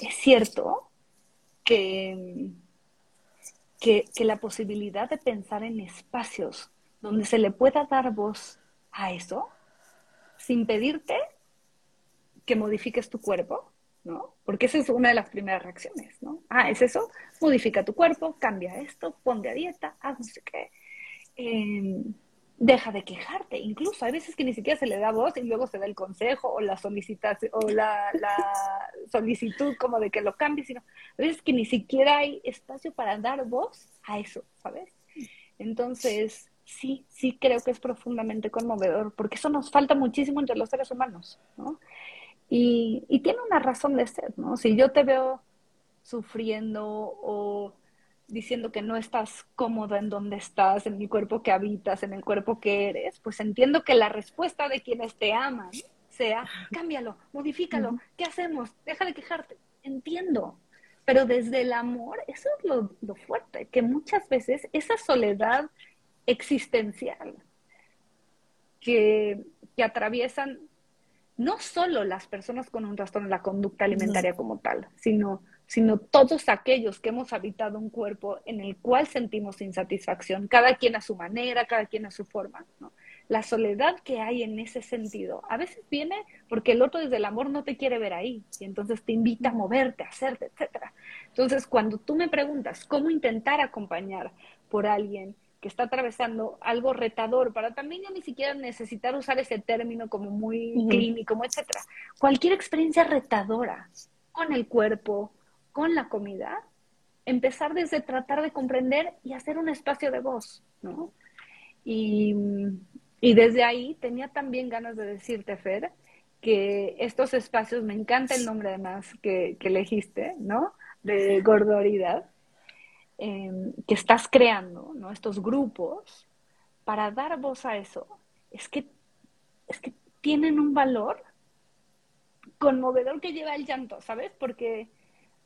es cierto que, que, la posibilidad de pensar en espacios donde se le pueda dar voz a eso, sin pedirte que modifiques tu cuerpo, ¿no? Porque esa es una de las primeras reacciones, ¿no? Ah, es eso, modifica tu cuerpo, cambia esto, ponte dieta, haz no sé qué. Em, deja de quejarte, incluso hay veces que ni siquiera se le da voz y luego se da el consejo o la solicitación o la, solicitud como de que lo cambie, sino a veces que ni siquiera hay espacio para dar voz a eso, ¿sabes? Entonces, sí, sí creo que es profundamente conmovedor, porque eso nos falta muchísimo entre los seres humanos, ¿no? Y, y tiene una razón de ser, ¿no? Si yo te veo sufriendo o diciendo que no estás cómoda en donde estás, en el cuerpo que habitas, en el cuerpo que eres, pues entiendo que la respuesta de quienes te aman sea, cámbialo, modifícalo, ¿qué hacemos? Deja de quejarte. Entiendo. Pero desde el amor, eso es lo, lo fuerte, que muchas veces esa soledad existencial que, que atraviesan no solo las personas con un trastorno en la conducta alimentaria como tal, sino, sino todos aquellos que hemos habitado un cuerpo en el cual sentimos insatisfacción, cada quien a su manera, cada quien a su forma. ¿no? La soledad que hay en ese sentido a veces viene porque el otro desde el amor no te quiere ver ahí y entonces te invita a moverte, a hacerte, etc. Entonces, cuando tú me preguntas cómo intentar acompañar por alguien que está atravesando algo retador, para también ya ni siquiera necesitar usar ese término como muy clínico, etcétera. Cualquier experiencia retadora con el cuerpo, con la comida, empezar desde tratar de comprender y hacer un espacio de voz, ¿no? Y, y desde ahí tenía también ganas de decirte, Fer, que estos espacios, me encanta el nombre además que, que elegiste, ¿no? De gordoridad Em, que estás creando, ¿no? estos grupos, para dar voz a eso, es que, es que tienen un valor conmovedor que lleva el llanto, ¿sabes? Porque,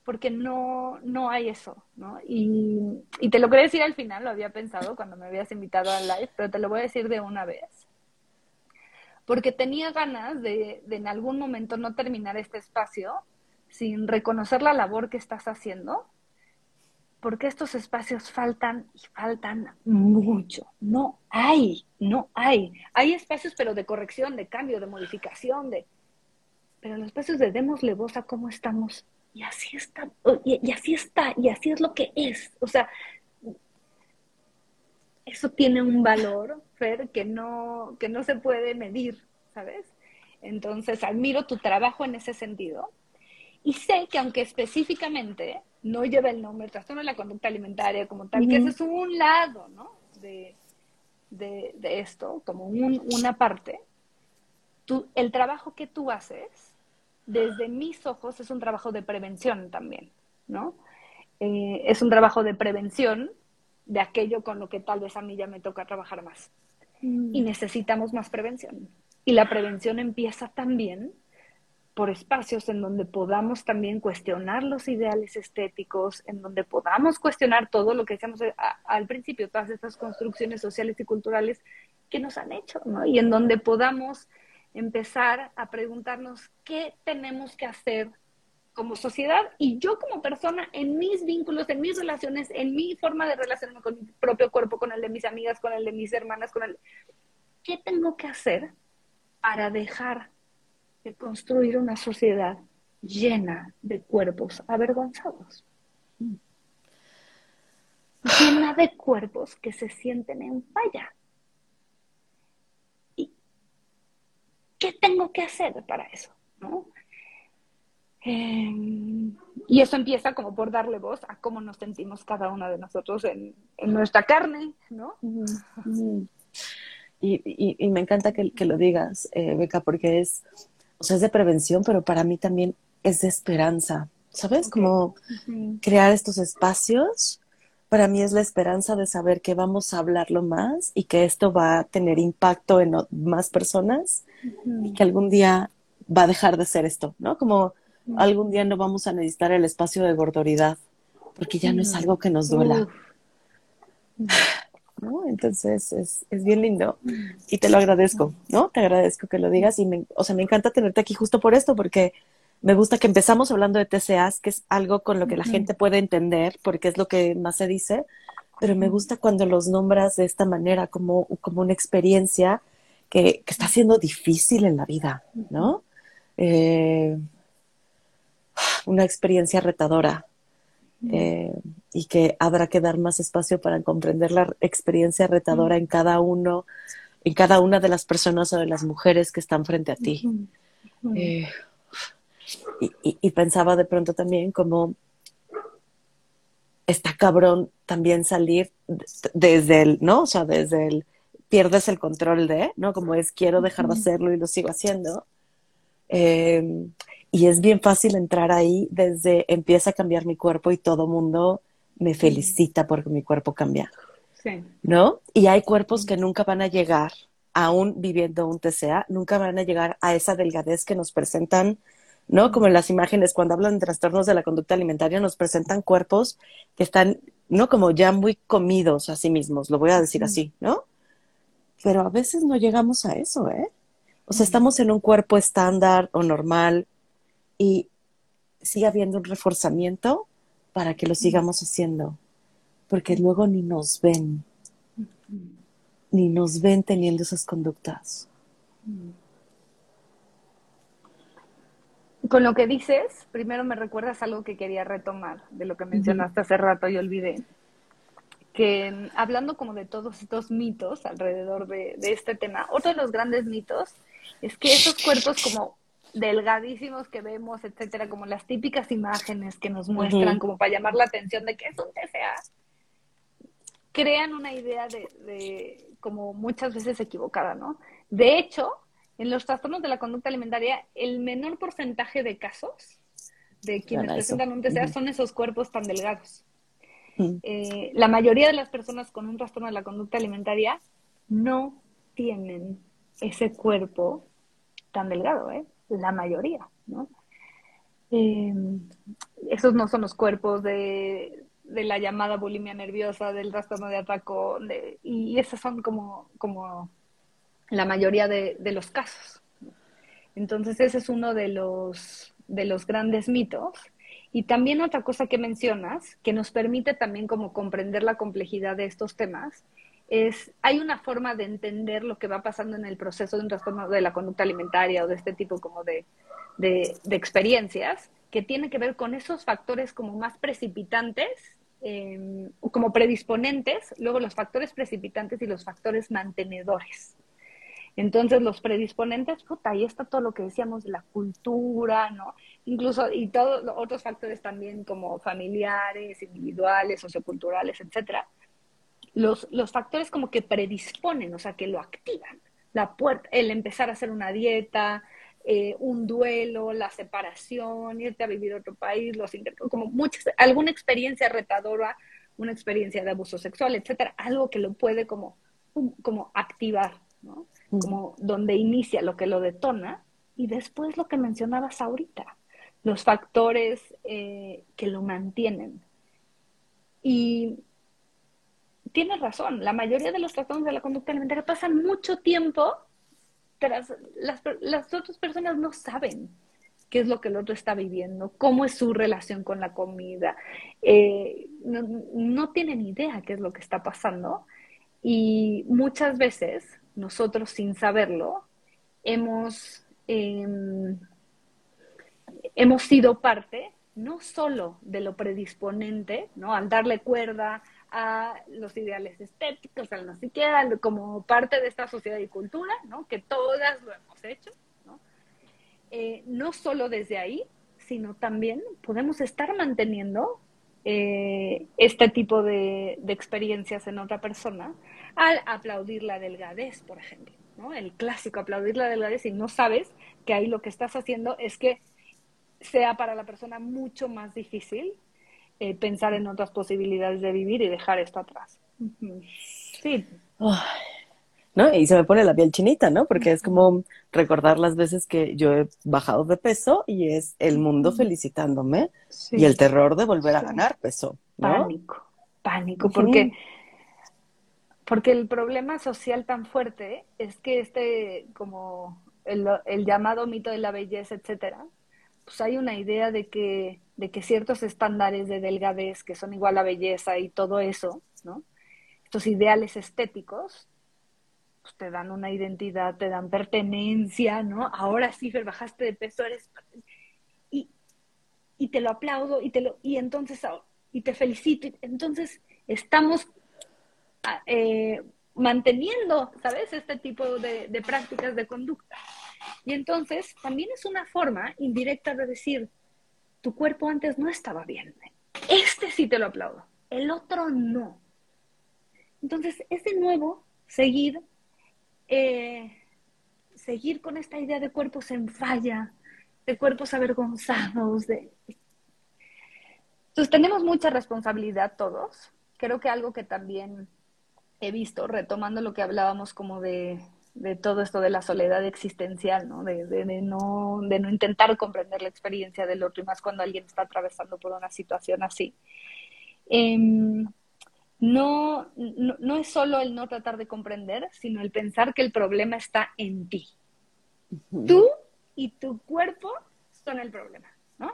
porque no, no hay eso, ¿no? Y, y, te lo quería decir al final, lo había pensado cuando me habías invitado al live, pero te lo voy a decir de una vez. Porque tenía ganas de, de en algún momento no terminar este espacio sin reconocer la labor que estás haciendo porque estos espacios faltan y faltan mucho. No hay, no hay. Hay espacios, pero de corrección, de cambio, de modificación, de... Pero los espacios de démosle voz a cómo estamos. Y así está, y, y así está, y así es lo que es. O sea, eso tiene un valor, Fer, que no, que no se puede medir, ¿sabes? Entonces, admiro tu trabajo en ese sentido. Y sé que aunque específicamente no lleva el nombre, trastorno de la conducta alimentaria como tal, que ese es un lado, ¿no? De, de, esto, como una parte. Tú, el trabajo que tú haces, desde mis ojos, es un trabajo de prevención también, ¿no? Eh, es un trabajo de prevención de aquello con lo que tal vez a mí ya me toca trabajar más. Y necesitamos más prevención. Y la prevención empieza también por espacios en donde podamos también cuestionar los ideales estéticos, en donde podamos cuestionar todo lo que decíamos eh, al principio, todas estas construcciones sociales y culturales que nos han hecho, ¿no? Y en donde podamos empezar a preguntarnos qué tenemos que hacer como sociedad y yo como persona en mis vínculos, en mis relaciones, en mi forma de relacionarme con mi propio cuerpo, con el de mis amigas, con el de mis hermanas, con el... ¿Qué tengo que hacer para dejar de construir una sociedad llena de cuerpos avergonzados. Llena de cuerpos que se sienten en falla. Qué tengo que hacer para eso? Em, y eso empieza como por darle voz a cómo nos sentimos cada uno de nosotros en, nuestra carne, ¿no? Y, me encanta que, lo digas, eh, Beca, porque es o sea, es de prevención, pero para mí también es de esperanza, ¿sabes? Como crear estos espacios, para mí es la esperanza de saber que vamos a hablarlo más y que esto va a tener impacto en más personas y que algún día va a dejar de ser esto, ¿no? Como algún día no vamos a necesitar el espacio de gordoridad porque ya no es algo que nos duela. ¿No? Entonces es, es, bien lindo y te lo agradezco, ¿no? Te agradezco que lo digas y me, o sea, me encanta tenerte aquí justo por esto, porque me gusta que empezamos hablando de TCAs, que es algo con lo que la gente puede entender, porque es lo que más se dice, pero me gusta cuando los nombras de esta manera, como, como una experiencia que, que está siendo difícil en la vida, ¿no? Eh, una experiencia retadora eh, y que habrá que dar más espacio para comprender la experiencia retadora en cada uno, en cada una de las personas o de las mujeres que están frente a ti. Eh, y, pensaba de pronto también como está cabrón también salir desde el, ¿no? O sea, desde el pierdes el control de, ¿no? Como es quiero dejar de hacerlo y lo sigo haciendo. Eh, y es bien fácil entrar ahí desde empieza a cambiar mi cuerpo y todo mundo me felicita porque mi cuerpo cambia. Sí. ¿No? Y hay cuerpos que nunca van a llegar, aún viviendo un TCA, nunca van a llegar a esa delgadez que nos presentan ¿no? Como en las imágenes, cuando hablan de trastornos de la conducta alimentaria, nos presentan cuerpos que están, ¿no? Como ya muy comidos a sí mismos, lo voy a decir así, ¿no? Pero a veces no llegamos a eso, ¿eh? O sea, estamos en un cuerpo estándar o normal y sigue habiendo un reforzamiento para que lo sigamos haciendo, porque luego ni nos ven, ni nos ven teniendo esas conductas. Con lo que dices, primero me recuerdas algo que quería retomar de lo que mencionaste hace rato y olvidé. Que hablando como de todos estos mitos alrededor de, este tema, otro de los grandes mitos es que esos cuerpos como delgadísimos que vemos, etcétera, como las típicas imágenes que nos muestran como para llamar la atención de que es un TCA, crean una idea de, de como muchas veces equivocada, ¿no? De hecho, en los trastornos de la conducta alimentaria, el menor porcentaje de casos de quienes presentan un TCA son esos cuerpos tan delgados. Eh, la mayoría de las personas con un trastorno de la conducta alimentaria no tienen ese cuerpo tan delgado, ¿eh? La mayoría, ¿no? Eh, esos no son los cuerpos de, la llamada bulimia nerviosa, del trastorno de atraco, y esos son como, como la mayoría de, los casos. Entonces ese es uno de los, de los grandes mitos. Y también otra cosa que mencionas, que nos permite también como comprender la complejidad de estos temas, es, hay una forma de entender lo que va pasando en el proceso de un trastorno de la conducta alimentaria o de este tipo como de, de, experiencias, que tiene que ver con esos factores como más precipitantes, eh, como predisponentes, luego los factores precipitantes y los factores mantenedores. Entonces, los predisponentes, puta, ahí está todo lo que decíamos de la cultura, ¿no? Incluso, y todos los otros factores también como familiares, individuales, socioculturales, etcétera. Los, los factores como que predisponen, o sea, que lo activan. La puerta, el empezar a hacer una dieta, eh, un duelo, la separación, irte a vivir a otro país, los como muchas, alguna experiencia retadora, una experiencia de abuso sexual, etcétera, algo que lo puede como, como activar, ¿no? Como donde inicia lo que lo detona, y después lo que mencionabas ahorita, los factores eh, que lo mantienen. Y tienes razón, la mayoría de los trastornos de la conducta alimentaria pasan mucho tiempo tras las, las otras personas no saben qué es lo que el otro está viviendo, cómo es su relación con la comida, eh, no, no, tienen idea qué es lo que está pasando y muchas veces nosotros sin saberlo, hemos, em, hemos sido parte no solo de lo predisponente, ¿no? Al darle cuerda a los ideales estéticos, al no siquiera, como parte de esta sociedad y cultura, ¿no? Que todas lo hemos hecho, ¿no? Eh, no solo desde ahí, sino también podemos estar manteniendo eh, este tipo de, experiencias en otra persona al aplaudir la delgadez, por ejemplo. El clásico, aplaudir la delgadez y no sabes que ahí lo que estás haciendo es que sea para la persona mucho más difícil eh, pensar en otras posibilidades de vivir y dejar esto atrás. Sí. ¿No? Y se me pone la piel chinita, ¿no? Porque es como recordar las veces que yo he bajado de peso y es el mundo felicitándome y el terror de volver a ganar peso, Pánico, pánico, porque, porque el problema social tan fuerte es que este, como el, el llamado mito de la belleza, etcétera, pues hay una idea de que, de que ciertos estándares de delgadez que son igual a belleza y todo eso, ¿no? Estos ideales estéticos, pues te dan una identidad, te dan pertenencia, ¿no? Ahora sí, Fer, bajaste de peso, eres... Y, y te lo aplaudo y te lo... Y entonces, y te felicito. entonces, estamos ah, eh, manteniendo, ¿sabes? Este tipo de, de prácticas de conducta. Y entonces, también es una forma indirecta de decir, tu cuerpo antes no estaba bien. Este sí te lo aplaudo, el otro no. Entonces, es de nuevo seguir eh, seguir con esta idea de cuerpos en falla, de cuerpos avergonzados. De... Entonces tenemos mucha responsabilidad todos. Creo que algo que también he visto, retomando lo que hablábamos como de, todo esto de la soledad existencial, ¿no? De, ¿no? de no intentar comprender la experiencia del otro y más cuando alguien está atravesando por una situación así. Em, no, no, es solo el no tratar de comprender, sino el pensar que el problema está en ti. Tú y tu cuerpo son el problema, ¿no?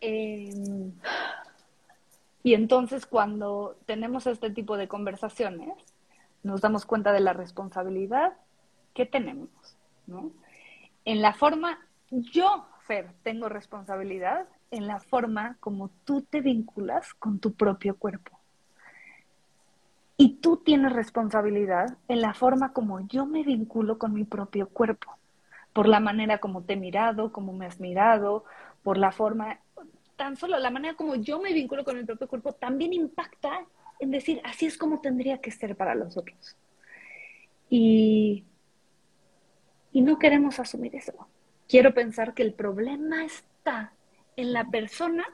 Em, y entonces cuando tenemos este tipo de conversaciones, nos damos cuenta de la responsabilidad que tenemos, ¿no? En la forma, yo, Fer, tengo responsabilidad en la forma como tú te vinculas con tu propio cuerpo. Y tú tienes responsabilidad en la forma como yo me vinculo con mi propio cuerpo, por la manera como te he mirado, como me has mirado, por la forma, tan solo la manera como yo me vinculo con mi propio cuerpo también impacta en decir, así es como tendría que ser para los otros. Y, y no queremos asumir eso. Quiero pensar que el problema está en la persona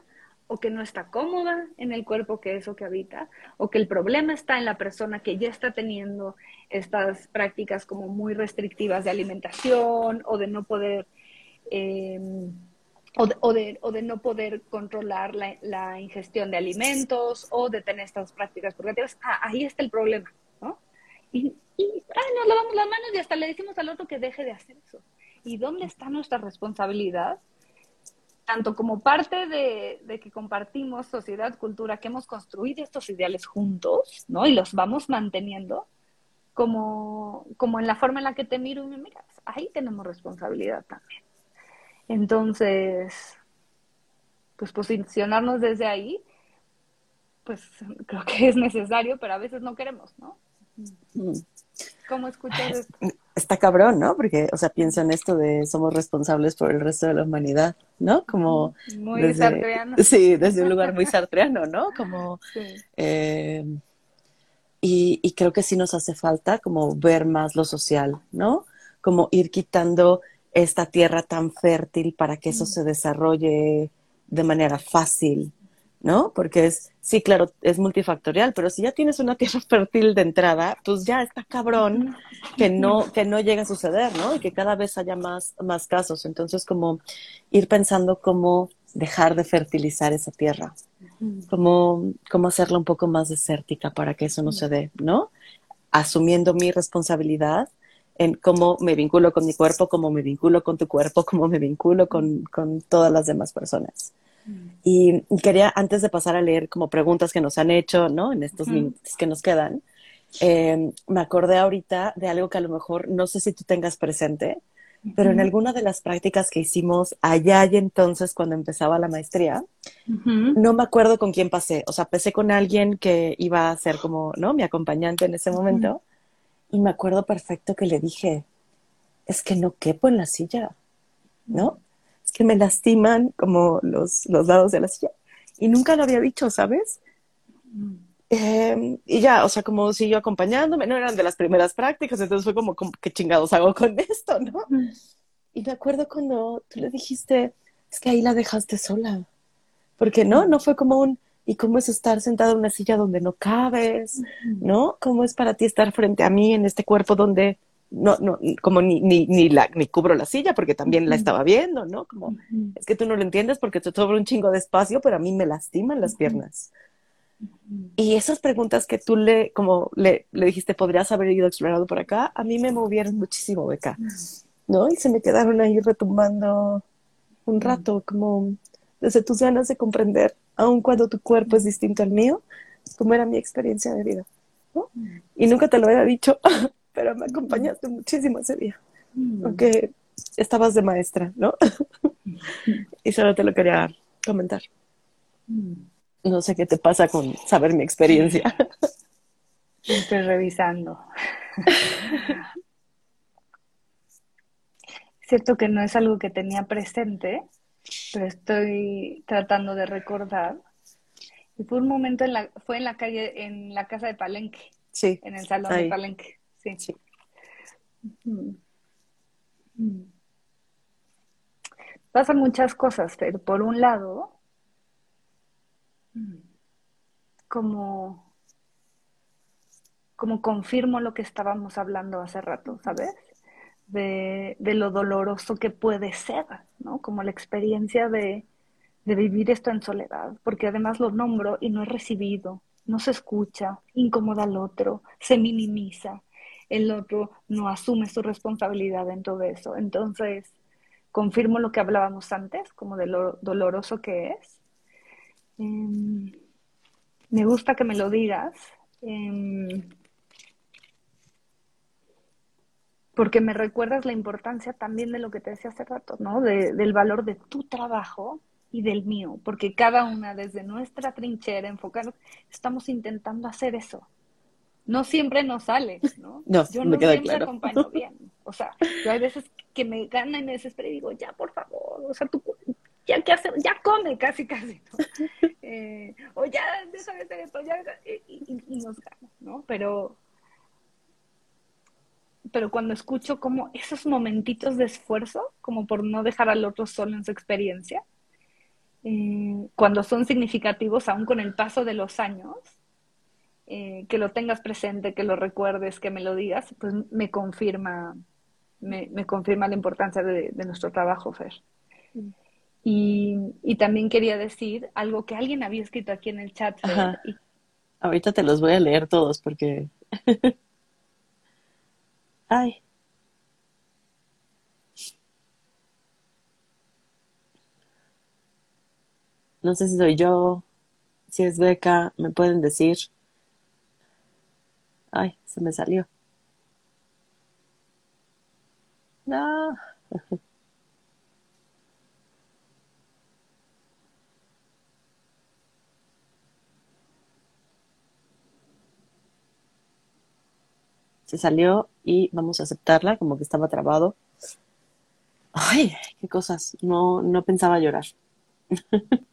o que no está cómoda en el cuerpo que eso que habita, o que el problema está en la persona que ya está teniendo estas prácticas como muy restrictivas de alimentación o de no poder eh, o, de, o, de, no poder controlar la, ingestión de alimentos o de tener estas prácticas purgativas. Ah, ahí está el problema, ¿no? Y, y nos lavamos las manos y hasta le decimos al otro que deje de hacer eso. ¿Y dónde está nuestra responsabilidad tanto como parte de, que compartimos sociedad, cultura, que hemos construido estos ideales juntos, ¿no? Y los vamos manteniendo, como, como en la forma en la que te miro y me miras. Ahí tenemos responsabilidad también. Entonces, pues posicionarnos desde ahí, pues creo que es necesario, pero a veces no queremos, ¿no? Mm. ¿Cómo escuchas esto? Está cabrón, ¿no? Porque, o sea, pienso en esto de somos responsables por el resto de la humanidad, ¿no? Como... Muy desde, sartreano. Sí, desde un lugar muy sartreano, ¿no? Como... Eh, y, y creo que sí nos hace falta como ver más lo social, ¿no? Como ir quitando esta tierra tan fértil para que eso se desarrolle de manera fácil, ¿no? Porque es, sí, claro, es multifactorial, pero si ya tienes una tierra fértil de entrada, pues ya está cabrón que no, que no llegue a suceder, ¿no? Y que cada vez haya más, más casos. Entonces, como ir pensando cómo dejar de fertilizar esa tierra, cómo, cómo hacerla un poco más desértica para que eso no se dé, ¿no? Asumiendo mi responsabilidad en cómo me vinculo con mi cuerpo, cómo me vinculo con tu cuerpo, cómo me vinculo con, con todas las demás personas. Y quería, antes de pasar a leer como preguntas que nos han hecho, ¿no? En estos minutos que nos quedan, em, me acordé ahorita de algo que a lo mejor no sé si tú tengas presente, pero en alguna de las prácticas que hicimos allá y entonces cuando empezaba la maestría, no me acuerdo con quién pasé. O sea, pasé con alguien que iba a ser como, ¿no? Mi acompañante en ese momento. Y me acuerdo perfecto que le dije, es que no quepo en la silla, ¿no? Que me lastiman como los, los lados de la silla. Y nunca lo había dicho, ¿sabes? Em, y ya, o sea, como siguió acompañándome, no eran de las primeras prácticas, entonces fue como, como ¿qué chingados hago con esto, no? Y me acuerdo cuando tú le dijiste, es que ahí la dejaste sola. Porque no, no fue como un, y cómo es estar sentado en una silla donde no cabes, ¿no? ¿Cómo es para ti estar frente a mí en este cuerpo donde no, no, como ni, ni, ni, la, ni cubro la silla porque también la estaba viendo, ¿no? Como, es que tú no lo entiendes porque te sobra un chingo de espacio, pero a mí me lastiman las piernas. Y esas preguntas que tú le, como le, le dijiste, podrías haber ido explorado por acá, a mí me movieron muchísimo, Beca, ¿no? Y se me quedaron ahí retumbando un rato, como desde tus ganas de comprender, aun cuando tu cuerpo es distinto al mío, cómo era mi experiencia de vida, ¿no? Y nunca te lo había dicho, pero me acompañaste muchísimo ese día, porque estabas de maestra, ¿no? y solo te lo quería comentar. No sé qué te pasa con saber mi experiencia. Estoy revisando. Cierto que no es algo que tenía presente, pero estoy tratando de recordar. Y fue un momento en la, fue en la calle, en la casa de Palenque. Sí. En el salón de Palenque. Sí. sí. Pasan muchas cosas, pero por un lado, como, como confirmo lo que estábamos hablando hace rato, ¿sabes? De, de lo doloroso que puede ser, ¿no? Como la experiencia de, de vivir esto en soledad, porque además lo nombro y no es recibido, no se escucha, incomoda al otro, se minimiza, el otro no asume su responsabilidad en todo eso. Entonces, confirmo lo que hablábamos antes, como de lo doloroso que es. Em, me gusta que me lo digas. Em, porque me recuerdas la importancia también de lo que te decía hace rato, ¿no? del valor de tu trabajo y del mío, porque cada una desde nuestra trinchera, enfocar, estamos intentando hacer eso. No siempre nos sale, ¿no? yo no siempre acompaño bien. O sea, yo hay veces que me gana y me desespero y digo, ya, por favor, o sea, tú ya qué hacer, ya come casi casi, ¿no? Eh, o ya deja de hacer esto, ya, y, y, nos gana, ¿no? Pero, pero cuando escucho como esos momentitos de esfuerzo, como por no dejar al otro solo en su experiencia, eh, cuando son significativos aún con el paso de los años, eh, que lo tengas presente, que lo recuerdes, que me lo digas, pues me confirma, me, me confirma la importancia de, de nuestro trabajo, Fer. Mm. Y, también quería decir algo que alguien había escrito aquí en el chat. Ahorita te los voy a leer todos porque... Ay. No sé si soy yo, si es Beca, me pueden decir. Ay, se me salió. No. se salió y vamos a aceptarla, como que estaba trabado. Ay, qué cosas, no, no pensaba llorar.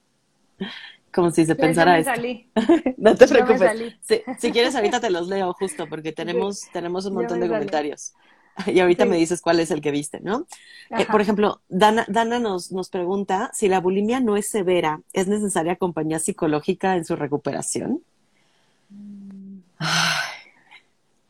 como si se pensara esto. no te preocupes. Si, quieres ahorita te los leo justo porque tenemos, tenemos un montón de comentarios. Y ahorita me dices cuál es el que viste, ¿no? Eh, por ejemplo, Dana, Dana nos, nos pregunta si la bulimia no es severa, ¿es necesaria compañía psicológica en su recuperación? Ay,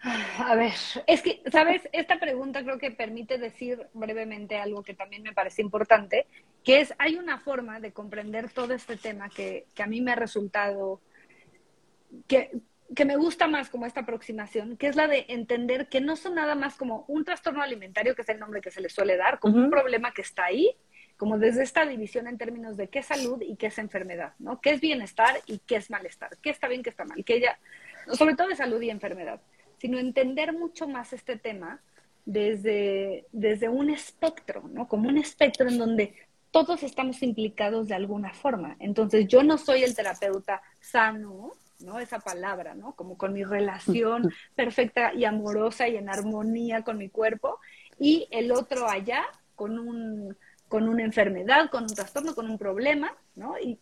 a ver, es que, ¿sabes? Esta pregunta creo que permite decir brevemente algo que también me parece importante, que es, hay una forma de comprender todo este tema que, que a mí me ha resultado, que, que me gusta más como esta aproximación, que es la de entender que no son nada más como un trastorno alimentario, que es el nombre que se le suele dar, como un problema que está ahí, como desde esta división en términos de qué es salud y qué es enfermedad, ¿no? ¿Qué es bienestar y qué es malestar? ¿Qué está bien, qué está mal? Que ella, sobre todo de salud y enfermedad sino entender mucho más este tema desde, desde un espectro, ¿no? Como un espectro en donde todos estamos implicados de alguna forma. Entonces, yo no soy el terapeuta sano, ¿no? Esa palabra, ¿no? Como con mi relación perfecta y amorosa y en armonía con mi cuerpo, y el otro allá con un con una enfermedad, con un trastorno, con un problema, ¿no? Y,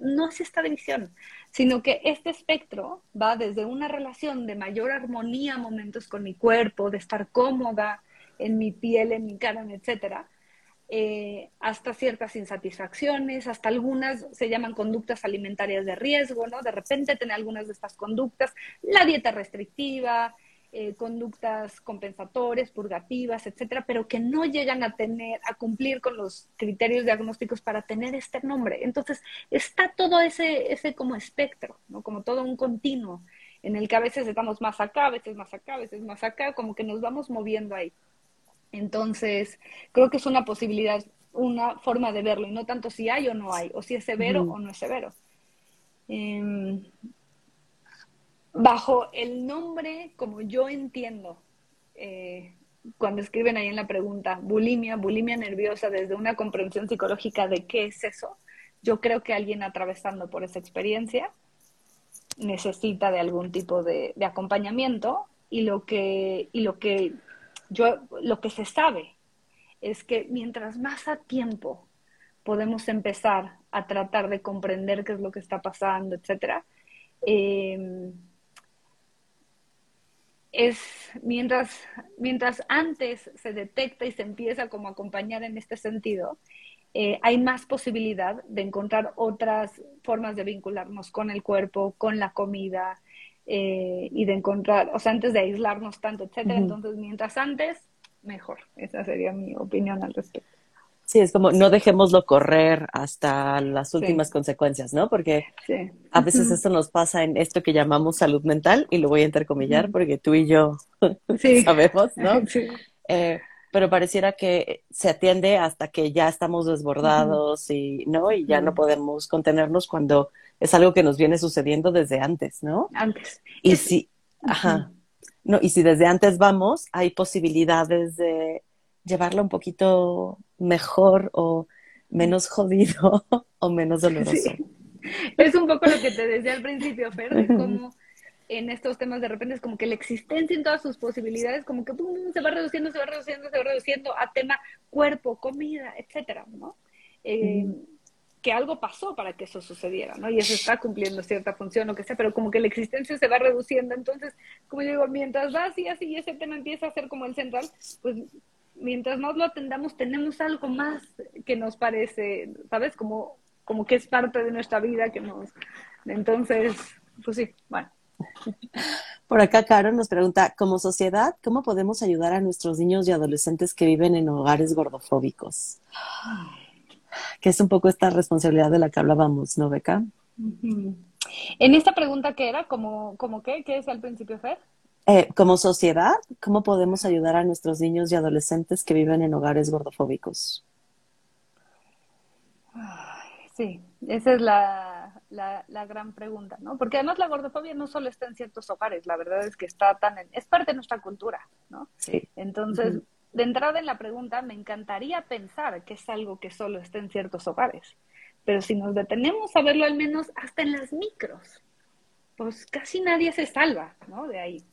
no es esta división, sino que este espectro va desde una relación de mayor armonía, momentos con mi cuerpo, de estar cómoda en mi piel, en mi cara, etcétera, eh, hasta ciertas insatisfacciones, hasta algunas se llaman conductas alimentarias de riesgo, ¿no? De repente tener algunas de estas conductas, la dieta restrictiva, eh, conductas compensatorias, purgativas, etcétera, pero que no llegan a tener, a cumplir con los criterios diagnósticos para tener este nombre. Entonces, está todo ese, ese como espectro, ¿no? Como todo un continuo, en el que a veces estamos más acá, a veces más acá, a veces más acá, como que nos vamos moviendo ahí. Entonces, creo que es una posibilidad, una forma de verlo, y no tanto si hay o no hay, o si es severo o no es severo. Em, bajo el nombre, como yo entiendo, eh, cuando escriben ahí en la pregunta, bulimia, bulimia nerviosa, desde una comprensión psicológica de qué es eso, yo creo que alguien atravesando por esa experiencia necesita de algún tipo de, acompañamiento y lo que, y lo que yo, lo que se sabe es que mientras más a tiempo podemos empezar a tratar de comprender qué es lo que está pasando, etcétera, eh, es mientras, mientras antes se detecta y se empieza como a acompañar en este sentido, eh, hay más posibilidad de encontrar otras formas de vincularnos con el cuerpo, con la comida, eh, y de encontrar, o sea, antes de aislarnos tanto, etcétera. Entonces, mientras antes, mejor. Esa sería mi opinión al respecto. Sí, es como no dejémoslo correr hasta las últimas consecuencias, ¿no? Porque a veces esto nos pasa en esto que llamamos salud mental, y lo voy a intercomillar porque tú y yo sabemos, ¿no? Eh, pero pareciera que se atiende hasta que ya estamos desbordados y, ¿no? Y ya no podemos contenernos cuando es algo que nos viene sucediendo desde antes, ¿no? Antes. Y si, ajá, no, y si desde antes vamos, hay posibilidades de llevarlo un poquito mejor o menos jodido o menos doloroso. Es un poco lo que te decía al principio, Fer, de cómo en estos temas de repente es como que la existencia en todas sus posibilidades como que se va reduciendo, se va reduciendo, se va reduciendo a tema cuerpo, comida, etcétera, ¿no? Eh, que algo pasó para que eso sucediera, ¿no? Y eso está cumpliendo cierta función, lo que sea, pero como que la existencia se va reduciendo. Entonces, como yo digo, mientras va así, así, y ese tema empieza a ser como el central, pues mientras más lo atendamos, tenemos algo más que nos parece, ¿sabes? Como, como que es parte de nuestra vida, que nos... Entonces, pues sí, bueno. Por acá, Caro nos pregunta, como sociedad, ¿cómo podemos ayudar a nuestros niños y adolescentes que viven en hogares gordofóbicos? que es un poco esta responsabilidad de la que hablábamos, ¿no, Beca? En esta pregunta ¿qué era, ¿como, como qué? ¿Qué es al principio, Fer? Eh, como sociedad, ¿cómo podemos ayudar a nuestros niños y adolescentes que viven en hogares gordofóbicos? Sí, esa es la, la, gran pregunta, ¿no? Porque además la gordofobia no solo está en ciertos hogares, la verdad es que está tan en, es parte de nuestra cultura, ¿no? Sí. Entonces, de entrada en la pregunta, me encantaría pensar que es algo que solo está en ciertos hogares, pero si nos detenemos a verlo al menos hasta en las micros, pues casi nadie se salva, ¿no? De ahí.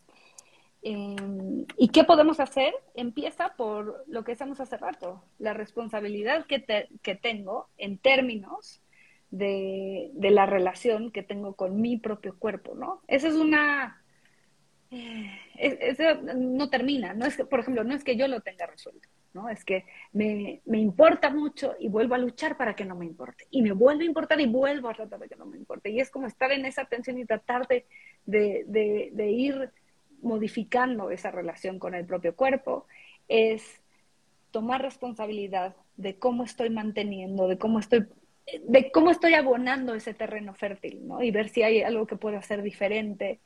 Em, ¿Y qué podemos hacer? Empieza por lo que estamos hace rato, la responsabilidad que, que tengo en términos de, de, la relación que tengo con mi propio cuerpo, ¿no? Esa es una eso no termina, no es que, por ejemplo, no es que yo lo tenga resuelto, ¿no? Es que me, me, importa mucho y vuelvo a luchar para que no me importe. Y me vuelve a importar y vuelvo a tratar de que no me importe. Y es como estar en esa tensión y tratar de, de, de, ir modificando esa relación con el propio cuerpo. Es tomar responsabilidad de cómo estoy manteniendo, de cómo estoy de cómo estoy abonando ese terreno fértil, ¿no? Y ver si hay algo que puedo hacer diferente,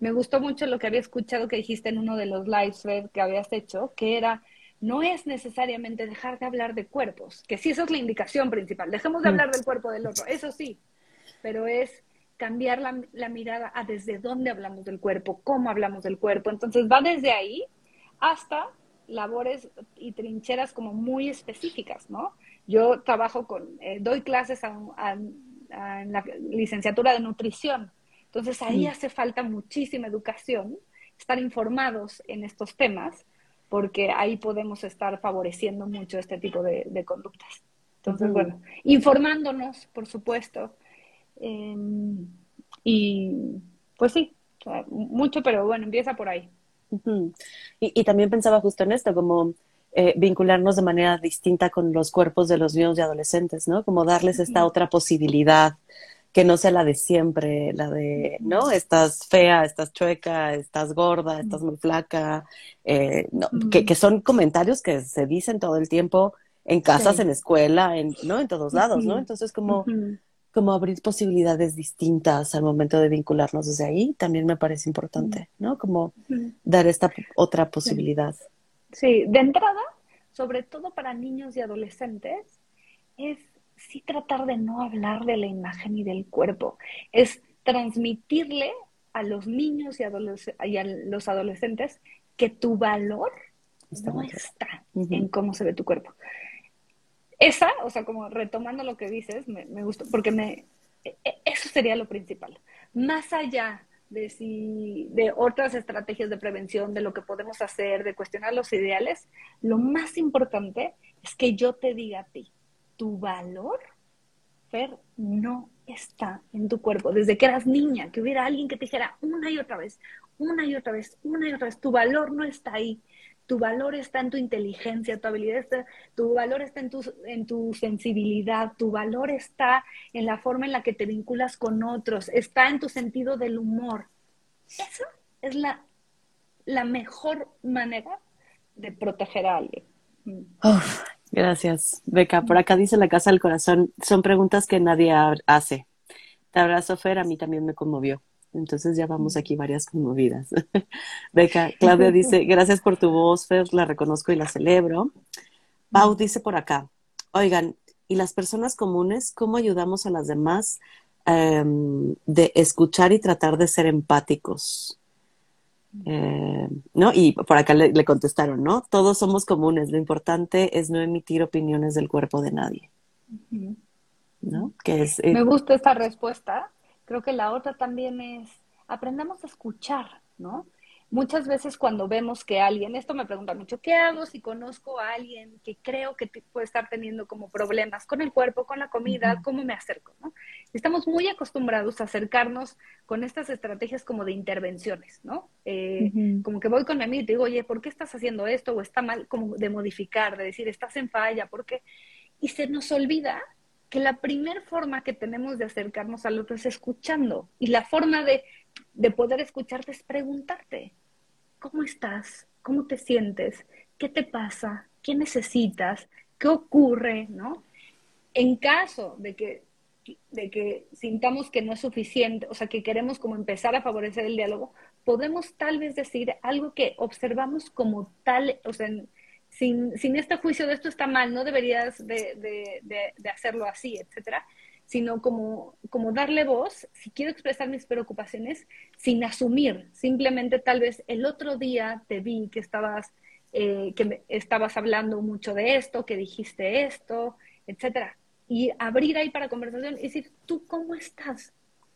me gustó mucho lo que había escuchado que dijiste en uno de los lives que habías hecho, que era, no es necesariamente dejar de hablar de cuerpos, que sí, eso es la indicación principal, dejemos de hablar del cuerpo del otro, eso sí, pero es cambiar la, la mirada a desde dónde hablamos del cuerpo, cómo hablamos del cuerpo, entonces va desde ahí hasta labores y trincheras como muy específicas, ¿no? Yo trabajo con, eh, doy clases en la licenciatura de nutrición entonces ahí hace falta muchísima educación, estar informados en estos temas, porque ahí podemos estar favoreciendo mucho este tipo de, conductas. Entonces, bueno, informándonos, por supuesto. Em, y pues sí, mucho, pero bueno, empieza por ahí. y, y, también pensaba justo en esto, como eh, vincularnos de manera distinta con los cuerpos de los niños y adolescentes, ¿no? Como darles esta otra posibilidad que no sea la de siempre, la de, ¿no? Estás fea, estás chueca, estás gorda, estás muy flaca, eh, que, son comentarios que se dicen todo el tiempo en casas, en escuela, en, ¿no? En todos lados, ¿no? Entonces, como, como abrir posibilidades distintas al momento de vincularnos desde ahí, también me parece importante, ¿no? Como dar esta otra posibilidad. Sí, de entrada, sobre todo para niños y adolescentes, es sí tratar de no hablar de la imagen y del cuerpo, es transmitirle a los niños y, a los adolescentes que tu valor no está en cómo se ve tu cuerpo. Esa, o sea, como retomando lo que dices, me, me gustó, porque me, e, e, eso sería lo principal. Más allá de si de otras estrategias de prevención, de lo que podemos hacer, de cuestionar los ideales, lo más importante es que yo te diga a ti, tu valor, Fer, no está en tu cuerpo. Desde que eras niña, que hubiera alguien que te dijera una y otra vez, una y otra vez, una y otra vez, tu valor no está ahí. Tu valor está en tu inteligencia, tu habilidad tu valor está en tu, en tu sensibilidad, tu valor está en la forma en la que te vinculas con otros, está en tu sentido del humor. Esa es la, la mejor manera de proteger a alguien. gracias, Beca. Por acá dice la Casa del Corazón, son preguntas que nadie hace. Te abrazo, Fer, a mí también me conmovió. Entonces ya vamos aquí varias conmovidas. Beca, Claudia dice, gracias por tu voz, Fer, la reconozco y la celebro. Pau dice por acá, oigan, ¿y las personas comunes cómo ayudamos a las demás em, de escuchar y tratar de ser empáticos? Eh, ¿No? Y por acá le, contestaron, ¿no? Todos somos comunes, lo importante es no emitir opiniones del cuerpo de nadie. ¿No? Que es, eh, Me gusta esta respuesta Creo que la otra también es, aprendamos a escuchar, ¿no? Muchas veces cuando vemos que alguien, esto me pregunta mucho, ¿qué hago si conozco a alguien que creo que puede estar teniendo como problemas con el cuerpo, con la comida, cómo me acerco? ¿no? Estamos muy acostumbrados a acercarnos con estas estrategias como de intervenciones, ¿no? Eh, como que voy con mi amigo y te digo, oye, ¿por qué estás haciendo esto? O está mal, como de modificar, de decir, estás en falla, ¿por qué? Y se nos olvida que la primera forma que tenemos de acercarnos al otro es escuchando. Y la forma de, poder escucharte es preguntarte, ¿cómo estás? ¿Cómo te sientes? ¿Qué te pasa? ¿Qué necesitas? ¿Qué ocurre? ¿No? En caso de que, de que sintamos que no es suficiente, o sea, que queremos como empezar a favorecer el diálogo, podemos tal vez decir algo que observamos como tal, o sea, sin, sin este juicio de esto está mal, no deberías de, hacerlo así, etcétera, sino como, como darle voz, si quiero expresar mis preocupaciones, sin asumir, simplemente tal vez el otro día te vi que estabas, eh, que estabas hablando mucho de esto, que dijiste esto, etcétera, y abrir ahí para conversación y decir, ¿tú cómo estás?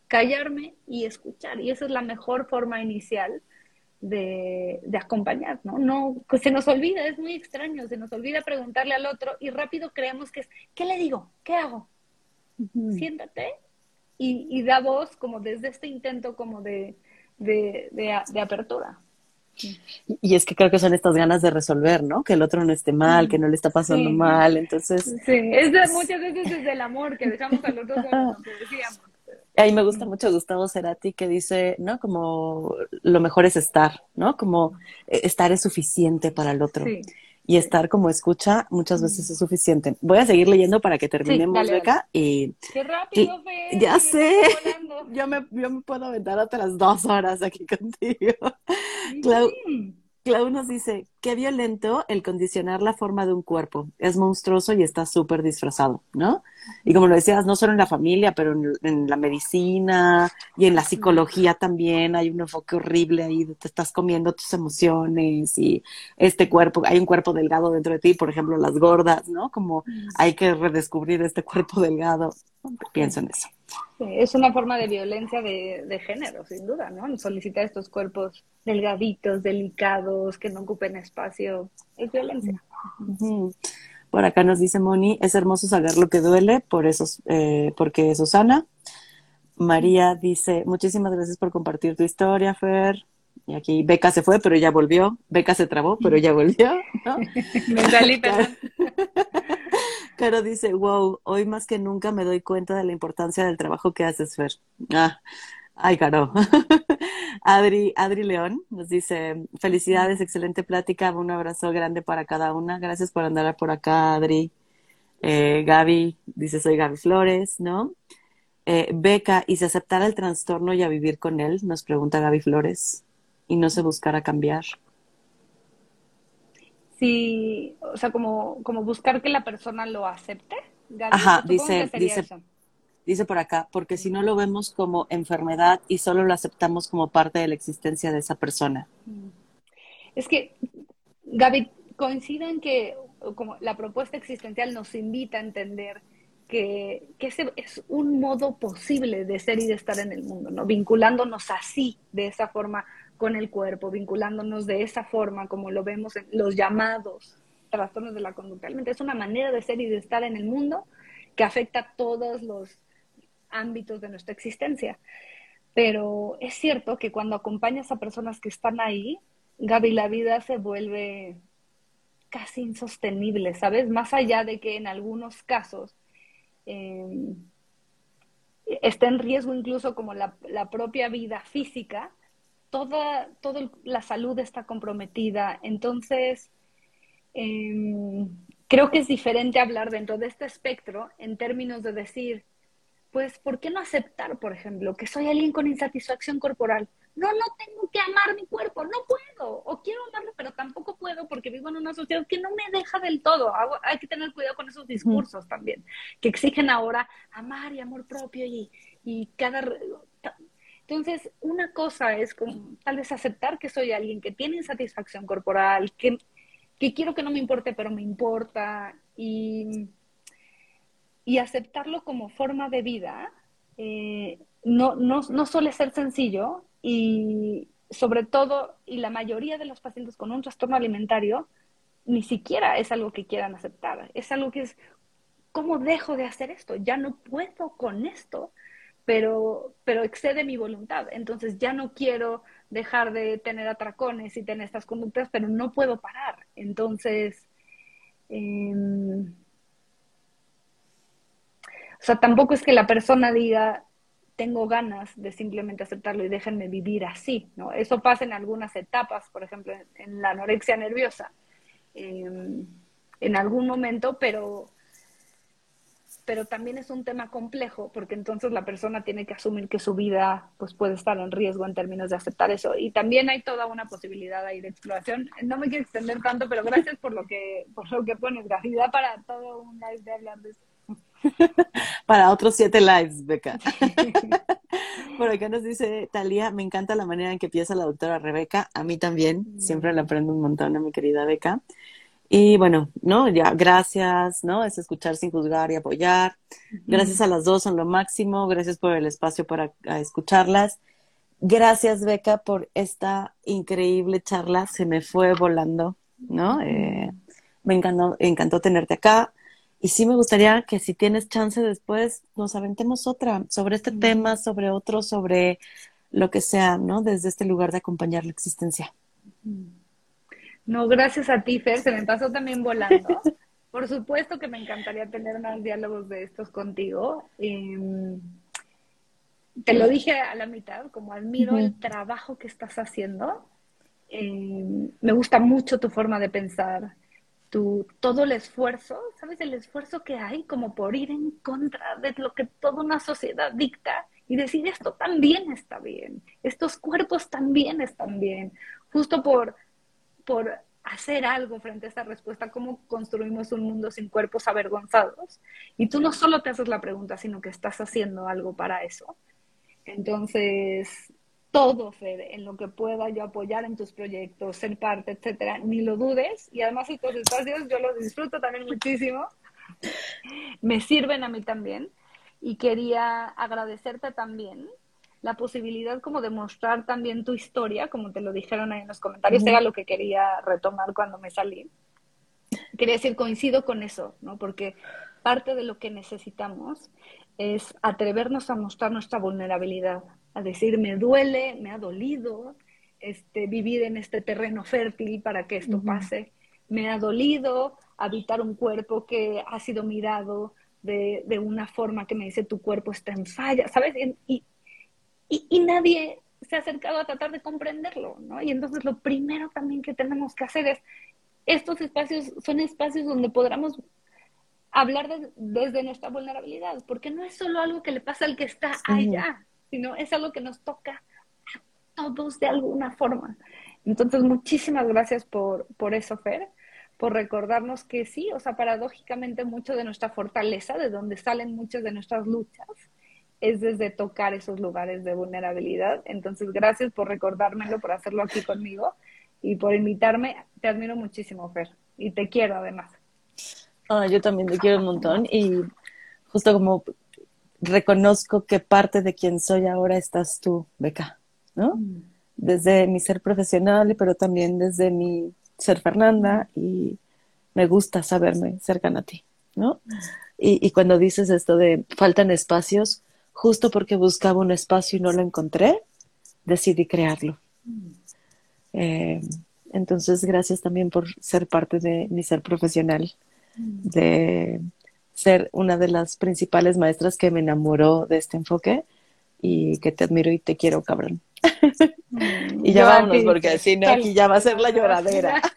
Callarme y escuchar, y esa es la mejor forma inicial de, acompañar, ¿no? No, pues se nos olvida, es muy extraño, se nos olvida preguntarle al otro y rápido creemos que es, ¿qué le digo? ¿Qué hago? Siéntate y, da voz como desde este intento como de, de, apertura. Y es que creo que son estas ganas de resolver, ¿no? Que el otro no esté mal, que no le está pasando mal, entonces... Sí, es de, muchas veces desde el amor que dejamos al otro como decíamos. Ahí me gusta mucho Gustavo Cerati que dice, ¿no? Como lo mejor es estar, ¿no? Como eh, estar es suficiente para el otro. Y estar como escucha muchas veces es suficiente. Voy a seguir leyendo para que terminemos, Beca. Y, ¡Qué rápido, Ya sé. Yo me, yo me puedo aventar otras dos horas aquí contigo. Clau, Clau nos dice, qué violento el condicionar la forma de un cuerpo. Es monstruoso y está súper disfrazado, ¿no? Y como lo decías, no solo en la familia, pero en, la medicina y en la psicología también hay un enfoque horrible ahí, te estás comiendo tus emociones y este cuerpo, hay un cuerpo delgado dentro de ti, por ejemplo, las gordas, ¿no? Como hay que redescubrir este cuerpo delgado. Pienso en eso. Es una forma de violencia de, género, sin duda, ¿no? Solicitar estos cuerpos delgaditos, delicados, que no ocupen espacio, es violencia. Por acá nos dice Moni, es hermoso saber lo que duele, por eso, eh, porque es Susana. María dice, muchísimas gracias por compartir tu historia, Fer. Y aquí Beca se fue, pero ya volvió. Beca se trabó, pero ya volvió. me salí, perdón. Caro dice, wow, hoy más que nunca me doy cuenta de la importancia del trabajo que haces, Fer. Ah, ay, Caro. Adri, Adri León nos dice, felicidades, excelente plática, un abrazo grande para cada una. Gracias por andar por acá, Adri. Eh, Gaby dice, soy Gaby Flores, ¿no? Eh, Beca, ¿y si aceptara el trastorno y a vivir con él? Nos pregunta Gaby Flores. Y no se buscara cambiar. Sí, o sea, como, como buscar que la persona lo acepte. Ajá, dice, dice, dice por acá, porque si no lo vemos como enfermedad y solo lo aceptamos como parte de la existencia de esa persona. Mm. Es que, Gaby, coinciden que como la propuesta existencial nos invita a entender que, ese es un modo posible de ser y de estar en el mundo, ¿no? Vinculándonos así, de esa forma, con el cuerpo, vinculándonos de esa forma, como lo vemos en los llamados trastornos de la conducta. Realmente es una manera de ser y de estar en el mundo que afecta todos los ámbitos de nuestra existencia. Pero es cierto que cuando acompañas a personas que están ahí, Gaby, la vida se vuelve casi insostenible, ¿sabes? Más allá de que en algunos casos eh, está en riesgo incluso como la, propia vida física, toda, toda la salud está comprometida. Entonces, em, creo que es diferente hablar dentro de este espectro en términos de decir, pues, ¿por qué no aceptar, por ejemplo, que soy alguien con insatisfacción corporal? no, no tengo que amar mi cuerpo, no puedo, o quiero amarlo, pero tampoco puedo porque vivo en una sociedad que no me deja del todo. Hay que tener cuidado con esos discursos también, que exigen ahora amar y amor propio y, y cada... Entonces, una cosa es como, tal vez aceptar que soy alguien que tiene insatisfacción corporal, que, que quiero que no me importe, pero me importa, y, y aceptarlo como forma de vida. Eh, no, no, no suele ser sencillo, y sobre todo, y la mayoría de los pacientes con un trastorno alimentario, ni siquiera es algo que quieran aceptar. Es algo que es, ¿cómo dejo de hacer esto? Ya no puedo con esto, pero, pero excede mi voluntad. Entonces ya no quiero dejar de tener atracones y tener estas conductas, pero no puedo parar. Entonces, em, o sea, tampoco es que la persona diga, tengo ganas de simplemente aceptarlo y déjenme vivir así, ¿no? Eso pasa en algunas etapas, por ejemplo, en, la anorexia nerviosa, em, en algún momento, pero, pero también es un tema complejo, porque entonces la persona tiene que asumir que su vida pues, puede estar en riesgo en términos de aceptar eso. Y también hay toda una posibilidad ahí de exploración. No me quiero extender tanto, pero gracias por lo que, por lo que pones, Gafida, para todo un live de hablar de eso. Para otros siete lives, Beca. Por acá nos dice Talía, me encanta la manera en que piensa la doctora Rebeca. A mí también, siempre le aprendo un montón a mi querida Beca. Y bueno, ¿no? Ya, gracias, ¿no? Es escuchar sin juzgar y apoyar. Gracias a las dos, son lo máximo. Gracias por el espacio para escucharlas. Gracias, Beca, por esta increíble charla. Se me fue volando, ¿no? Eh, me encantó, encantó tenerte acá. Y sí me gustaría que si tienes chance después nos aventemos otra sobre este tema, sobre otro, sobre lo que sea, ¿no? Desde este lugar de acompañar la existencia. No, gracias a ti, Fer, se me pasó también volando. Por supuesto que me encantaría tener más diálogos de estos contigo. Em, te lo dije a la mitad, como admiro el trabajo que estás haciendo. Em, me gusta mucho tu forma de pensar todo el esfuerzo, ¿sabes? El esfuerzo que hay como por ir en contra de lo que toda una sociedad dicta y decir esto también está bien, estos cuerpos también están bien, justo por, por hacer algo frente a esta respuesta, cómo construimos un mundo sin cuerpos avergonzados. Y tú no solo te haces la pregunta, sino que estás haciendo algo para eso. Entonces, todo, Fede, en lo que pueda yo apoyar en tus proyectos, ser parte, etcétera, ni lo dudes. Y además estos espacios yo los disfruto también muchísimo. Me sirven a mí también. Y quería agradecerte también la posibilidad como de mostrar también tu historia, como te lo dijeron ahí en los comentarios, era lo que quería retomar cuando me salí. Quería decir, coincido con eso, ¿no? Porque parte de lo que necesitamos es atrevernos a mostrar nuestra vulnerabilidad, a decir, me duele, me ha dolido, este, vivir en este terreno fértil para que esto pase. Me ha dolido habitar un cuerpo que ha sido mirado de, de una forma que me dice tu cuerpo está en falla, ¿sabes? Y, y, y, nadie se ha acercado a tratar de comprenderlo, ¿no? Y entonces lo primero también que tenemos que hacer es, estos espacios son espacios donde podamos hablar desde nuestra vulnerabilidad, porque no es solo algo que le pasa al que está allá, sino es algo que nos toca a todos de alguna forma. Entonces, muchísimas gracias por, por eso, Fer, por recordarnos que sí, o sea, paradójicamente mucho de nuestra fortaleza, de donde salen muchas de nuestras luchas, es desde tocar esos lugares de vulnerabilidad. Entonces, gracias por recordármelo, por hacerlo aquí conmigo y por invitarme. Te admiro muchísimo, Fer, y te quiero además. Ah, yo también te quiero un montón y justo como reconozco que parte de quien soy ahora estás tú, Beca, ¿no? Mm. Desde mi ser profesional, pero también desde mi ser Fernanda y me gusta saberme cercana a ti, ¿no? Y, y cuando dices esto de faltan espacios, justo porque buscaba un espacio y no lo encontré, decidí crearlo. Eh, entonces, gracias también por ser parte de mi ser profesional de ser una de las principales maestras que me enamoró de este enfoque y que te admiro y te quiero, cabrón. y ya vámonos, porque si no, aquí ya va a ser la lloradera.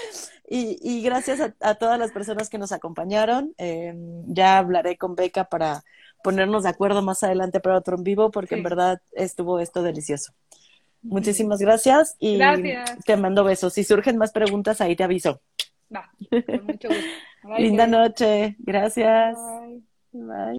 y, y, gracias a, todas las personas que nos acompañaron. Em, ya hablaré con Beca para ponernos de acuerdo más adelante para otro en vivo, porque en verdad estuvo esto delicioso. Muchísimas gracias y te mando besos. Si surgen más preguntas, ahí te aviso. Va, con mucho gusto. Linda noche. Gracias. Bye. Bye.